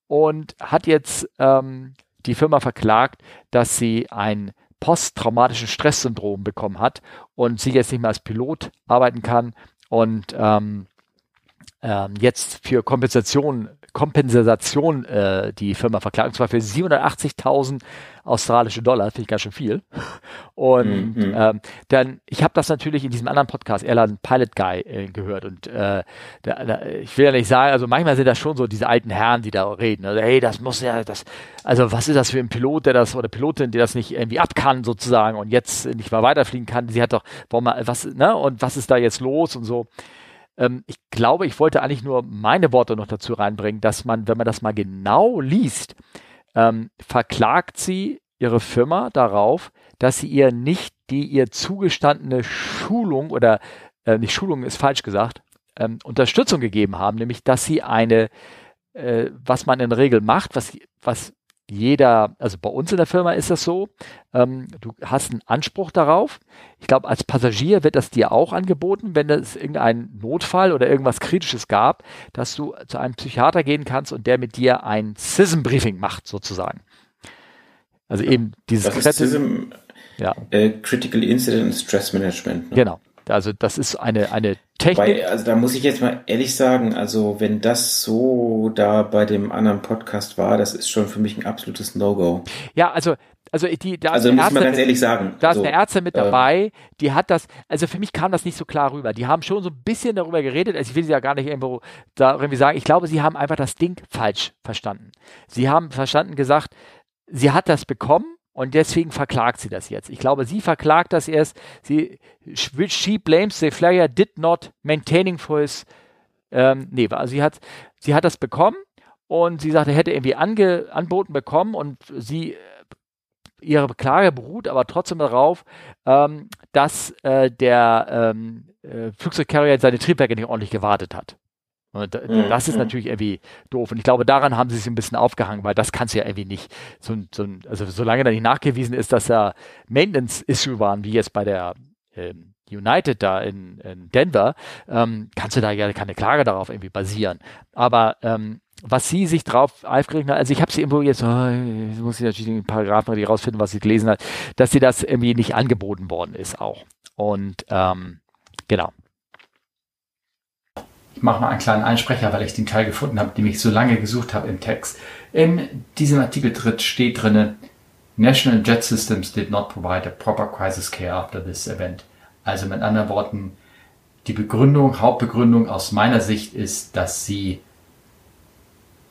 und hat jetzt ähm, die Firma verklagt, dass sie ein posttraumatisches Stresssyndrom bekommen hat und sie jetzt nicht mehr als Pilot arbeiten kann. Und ähm, ähm, jetzt für Kompensation Kompensation äh, die Firma verklagt, und zwar für 780.000 australische Dollar, finde ich ganz schön viel. <laughs> Und mhm. ähm, dann, ich habe das natürlich in diesem anderen Podcast, Airline Pilot Guy, äh, gehört. Und äh, da, da, ich will ja nicht sagen, also manchmal sind das schon so diese alten Herren, die da reden. Also, hey, das muss ja, das, also was ist das für ein Pilot, der das, oder Pilotin, die das nicht irgendwie ab kann, sozusagen, und jetzt nicht mal weiterfliegen kann. Sie hat doch, warum, was, ne, und was ist da jetzt los und so. Ähm, ich glaube, ich wollte eigentlich nur meine Worte noch dazu reinbringen, dass man, wenn man das mal genau liest, ähm, verklagt sie ihre Firma darauf, dass sie ihr nicht die ihr zugestandene Schulung oder äh, nicht Schulung ist falsch gesagt, ähm, Unterstützung gegeben haben, nämlich dass sie eine, äh, was man in der Regel macht, was, was jeder, also bei uns in der Firma ist das so, ähm, du hast einen Anspruch darauf. Ich glaube, als Passagier wird das dir auch angeboten, wenn es irgendeinen Notfall oder irgendwas Kritisches gab, dass du zu einem Psychiater gehen kannst und der mit dir ein CISM-Briefing macht, sozusagen. Also eben dieses das ist CISM, ja. Äh, Critical Incident Stress Management. Ne? Genau. Also das ist eine, eine Technik. Bei, also da muss ich jetzt mal ehrlich sagen, also wenn das so da bei dem anderen Podcast war, das ist schon für mich ein absolutes No-Go. Ja, also also die da also ist muss man ganz ehrlich sagen, da ist eine Ärztin mit dabei, äh, die hat das, also für mich kam das nicht so klar rüber. Die haben schon so ein bisschen darüber geredet, also ich will sie ja gar nicht irgendwo da irgendwie sagen, ich glaube, sie haben einfach das Ding falsch verstanden. Sie haben verstanden gesagt, sie hat das bekommen und deswegen verklagt sie das jetzt. Ich glaube, sie verklagt das erst. Sie, she blames the flyer did not maintaining for his, ähm, nee, also sie hat, sie hat das bekommen und sie sagte, er hätte irgendwie ange, anboten bekommen und sie, ihre Klage beruht aber trotzdem darauf, ähm, dass äh, der ähm, äh, Flugzeugcarrier seine Triebwerke nicht ordentlich gewartet hat. Und das ist natürlich irgendwie doof. Und ich glaube, daran haben sie sich ein bisschen aufgehangen, weil das kannst du ja irgendwie nicht. So, so, also solange da nicht nachgewiesen ist, dass da Maintenance-Issue waren, wie jetzt bei der ähm, United da in, in Denver, ähm, kannst du da ja keine Klage darauf irgendwie basieren. Aber ähm, was sie sich drauf aufgeregt hat, also ich habe sie irgendwo jetzt, oh, jetzt muss ich natürlich den Paragraphen rausfinden, was sie gelesen hat, dass sie das irgendwie nicht angeboten worden ist auch. Und ähm, genau. Ich mache mal einen kleinen Einsprecher, weil ich den Teil gefunden habe, den ich so lange gesucht habe im Text. In diesem Artikel steht drinne, National Jet Systems did not provide a proper crisis care after this event. Also mit anderen Worten, die Begründung, Hauptbegründung aus meiner Sicht ist, dass sie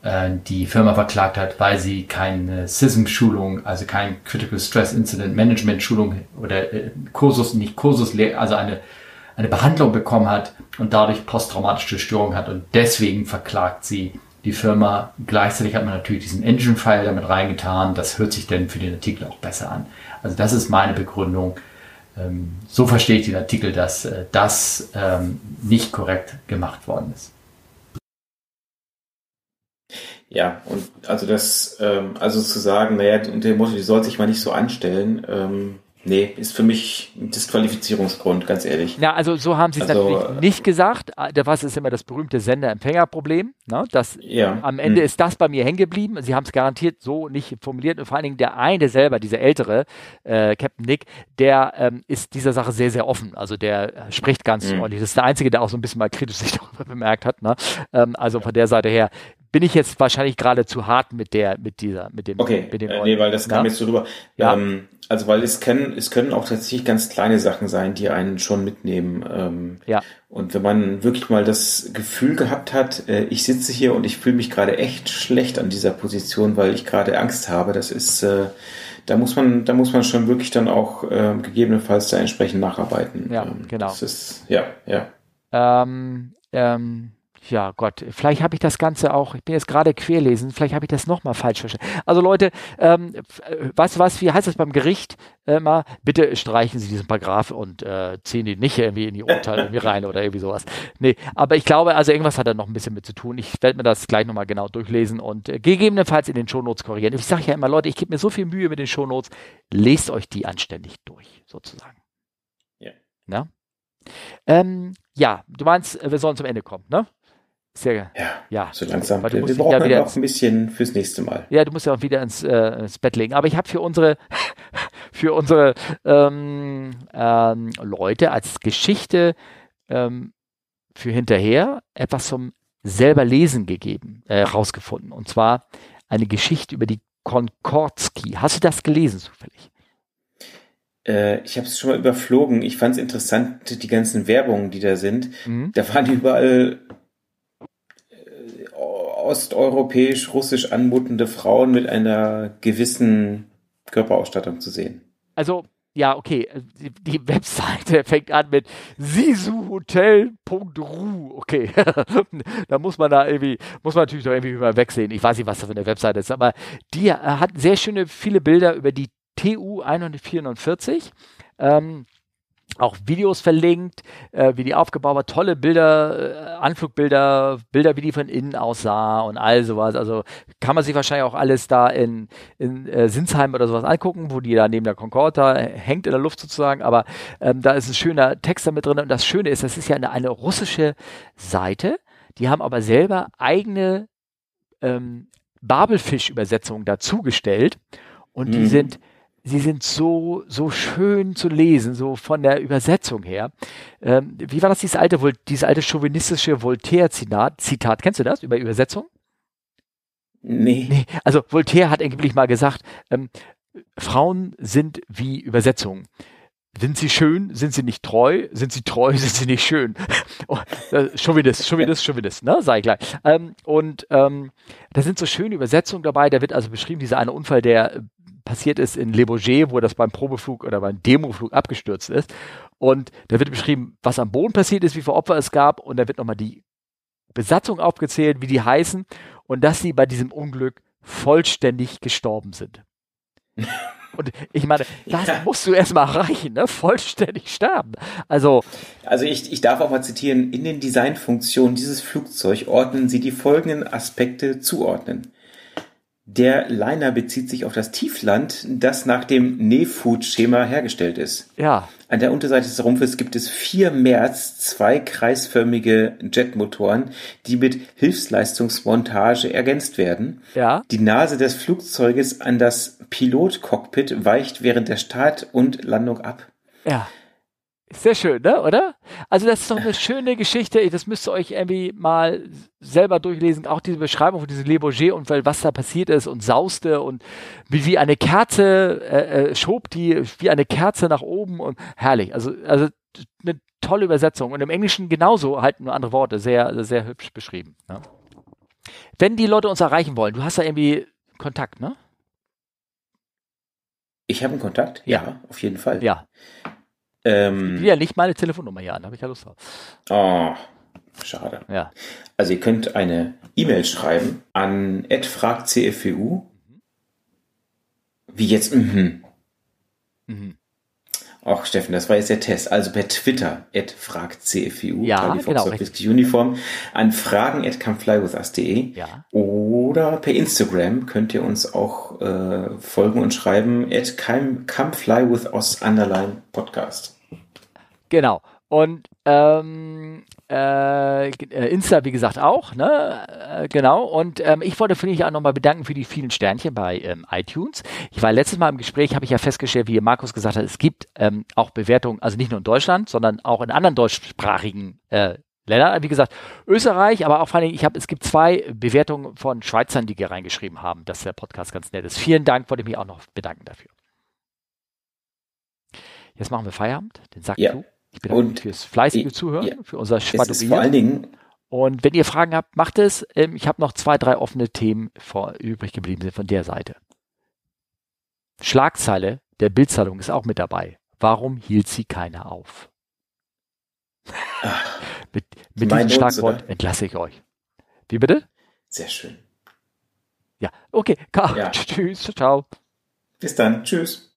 äh, die Firma verklagt hat, weil sie keine SISM-Schulung, also kein Critical Stress Incident Management Schulung oder äh, Kursus, nicht Kursus, also eine eine Behandlung bekommen hat und dadurch posttraumatische Störungen hat und deswegen verklagt sie die Firma. Gleichzeitig hat man natürlich diesen Engine-File damit reingetan. Das hört sich dann für den Artikel auch besser an. Also das ist meine Begründung. Ähm, so verstehe ich den Artikel, dass äh, das ähm, nicht korrekt gemacht worden ist. Ja, und also das, ähm, also zu sagen, naja, dem Motto, die soll sich mal nicht so anstellen, Nee, ist für mich ein Disqualifizierungsgrund, ganz ehrlich. Ja, also so haben sie es also, natürlich nicht gesagt. Was ist immer das berühmte Sender-Empfänger-Problem? Ne? Das, ja. Am Ende hm. ist das bei mir hängen geblieben. Sie haben es garantiert so nicht formuliert. Und vor allen Dingen der eine selber, dieser ältere, äh, Captain Nick, der ähm, ist dieser Sache sehr, sehr offen. Also der spricht ganz hm. ordentlich. Das ist der Einzige, der auch so ein bisschen mal kritisch <laughs> sich darüber bemerkt hat. Ne? Ähm, also von der Seite her bin ich jetzt wahrscheinlich gerade zu hart mit der, mit dieser, mit dem. Okay, mit dem äh, nee, weil das kam ja? jetzt so rüber. Ja. Ähm, also weil es können, es können auch tatsächlich ganz kleine Sachen sein, die einen schon mitnehmen. Ähm, ja. Und wenn man wirklich mal das Gefühl gehabt hat, äh, ich sitze hier und ich fühle mich gerade echt schlecht an dieser Position, weil ich gerade Angst habe, das ist, äh, da muss man, da muss man schon wirklich dann auch äh, gegebenenfalls da entsprechend nacharbeiten. Ja, ähm, genau. Das ist, ja, ja. Ähm, ähm, ja Gott, vielleicht habe ich das Ganze auch, ich bin jetzt gerade querlesen, vielleicht habe ich das nochmal falsch verstanden. Also Leute, ähm, äh, du was, wie heißt das beim Gericht äh, mal? Bitte streichen Sie diesen Paragraph und äh, ziehen ihn nicht irgendwie in die Urteile irgendwie rein oder irgendwie sowas. Nee, aber ich glaube, also irgendwas hat da noch ein bisschen mit zu tun. Ich werde mir das gleich nochmal genau durchlesen und äh, gegebenenfalls in den Shownotes korrigieren. Ich sage ja immer, Leute, ich gebe mir so viel Mühe mit den Shownotes, lest euch die anständig durch, sozusagen. Ja. Na? Ähm, ja, du meinst, äh, wir sollen zum Ende kommen, ne? Sehr, Ja, ja. so langsam. Weil du Wir, musst wir brauchen ja ja wieder auch ein bisschen fürs nächste Mal. Ja, du musst ja auch wieder ins, äh, ins Bett legen. Aber ich habe für unsere, <laughs> für unsere ähm, ähm, Leute als Geschichte ähm, für hinterher etwas zum selber lesen gegeben, äh, rausgefunden. Und zwar eine Geschichte über die Konkordsky. Hast du das gelesen zufällig? Äh, ich habe es schon mal überflogen. Ich fand es interessant, die ganzen Werbungen, die da sind. Mhm. Da waren überall osteuropäisch, russisch anmutende Frauen mit einer gewissen Körperausstattung zu sehen. Also, ja, okay. Die, Webseite <laughs> fängt an mit sisuhotel.ru. Okay. <laughs> da muss man da irgendwie, muss man natürlich doch irgendwie mal wegsehen. Ich weiß nicht, was da für eine Webseite ist, aber die äh, hat sehr schöne, viele Bilder über die TU 144. Ähm, auch Videos verlinkt, äh, wie die aufgebaut war, tolle Bilder, äh, Anflugbilder, Bilder, wie die von innen aussah und all sowas. Also kann man sich wahrscheinlich auch alles da in, in äh, Sinsheim oder sowas angucken, wo die da neben der Concorde da hängt in der Luft sozusagen. Aber ähm, da ist ein schöner Text damit drin. Und das Schöne ist, das ist ja eine, eine russische Seite. Die haben aber selber eigene ähm, Babelfisch-Übersetzungen dazugestellt. Und die Mhm. sind sie sind so, so schön zu lesen, so von der Übersetzung her. Ähm, wie war das, dieses alte, dieses alte chauvinistische Voltaire-Zitat? Zitat, kennst du das über Übersetzung? Nee. Nee, also Voltaire hat angeblich mal gesagt, ähm, Frauen sind wie Übersetzungen. Sind sie schön, sind sie nicht treu, sind sie treu, <laughs> sind sie nicht schön. oh, äh, Chauvinist, Chauvinist, Chauvinist, ne, sag ich gleich. Ähm, und ähm, da sind so schöne Übersetzungen dabei, da wird also beschrieben, dieser eine Unfall, der passiert ist in Le Bourget, wo das beim Probeflug oder beim Demoflug abgestürzt ist. Und da wird beschrieben, was am Boden passiert ist, wie viele Opfer es gab und da wird nochmal die Besatzung aufgezählt, wie die heißen und dass sie bei diesem Unglück vollständig gestorben sind. <laughs> Und ich meine, das Ja. musst du erstmal erreichen, ne? Vollständig sterben. Also, Also ich, ich darf auch mal zitieren, in den Designfunktionen dieses Flugzeug ordnen Sie die folgenden Aspekte zuordnen. Der Liner bezieht sich auf das Tiefland, das nach dem Nefood-Schema hergestellt ist. ja, An der Unterseite des Rumpfes gibt es vier Merz, zwei kreisförmige Jetmotoren, die mit Hilfsleistungsmontage ergänzt werden. ja, Die Nase des Flugzeuges an das Pilotcockpit weicht während der Start und Landung ab. ja. Sehr schön, ne, oder? Also das ist doch eine schöne Geschichte. Das müsst ihr euch irgendwie mal selber durchlesen. Auch diese Beschreibung von diesem Le Bourget-Unfall, was da passiert ist und sauste und wie, wie eine Kerze, äh, äh, schob die wie eine Kerze nach oben und herrlich. Also, also eine tolle Übersetzung. Und im Englischen genauso, halt nur andere Worte. Sehr, sehr hübsch beschrieben. Ne? Wenn die Leute uns erreichen wollen, du hast da irgendwie Kontakt, ne? Ich habe einen Kontakt? Ja. auf jeden Fall. Ja. Ähm, Ja, nicht meine Telefonnummer hier an, habe ich ja Lust drauf. Oh, schade. Ja. Also ihr könnt eine E-Mail schreiben an @fragcfwu. Wie jetzt? Mhm. Mhm. Ach, Steffen, das war jetzt der Test. Also per Twitter, fragcfwu, Ja, Charlie genau, Uniform, an fragen at comeflywithus.de. Ja. Oder per Instagram könnt ihr uns auch äh, folgen und schreiben at come, comeflywithus underline podcast. Genau. Und ähm, äh, äh, Insta, wie gesagt, auch, ne? Äh, genau. Und ähm, ich wollte für dich auch nochmal bedanken für die vielen Sternchen bei ähm, iTunes. Ich war letztes Mal im Gespräch, habe ich ja festgestellt, wie Markus gesagt hat, es gibt ähm, auch Bewertungen, also nicht nur in Deutschland, sondern auch in anderen deutschsprachigen äh, Ländern. Wie gesagt, Österreich, aber auch vor allem, ich habe, es gibt zwei Bewertungen von Schweizern, die hier reingeschrieben haben, dass der Podcast ganz nett ist. Vielen Dank, wollte ich mich auch noch bedanken dafür. Jetzt machen wir Feierabend, den Sack Ja. zu. Ich bedanke mich Und- fürs fleißige ja. Zuhören, für unser ist vor allen Schwadronieren. Dingen Und wenn ihr Fragen habt, macht es. Ähm, ich habe noch zwei, drei offene Themen vor, übrig geblieben sind von der Seite. Schlagzeile der Bildzeitung ist auch mit dabei. Warum hielt sie keiner auf? <laughs> mit mit Mein diesem Schlagwort oder? entlasse ich euch. Wie bitte? Sehr schön. Ja, okay. Ka- Ja. <laughs> Tschüss, ciao. Bis dann. Tschüss.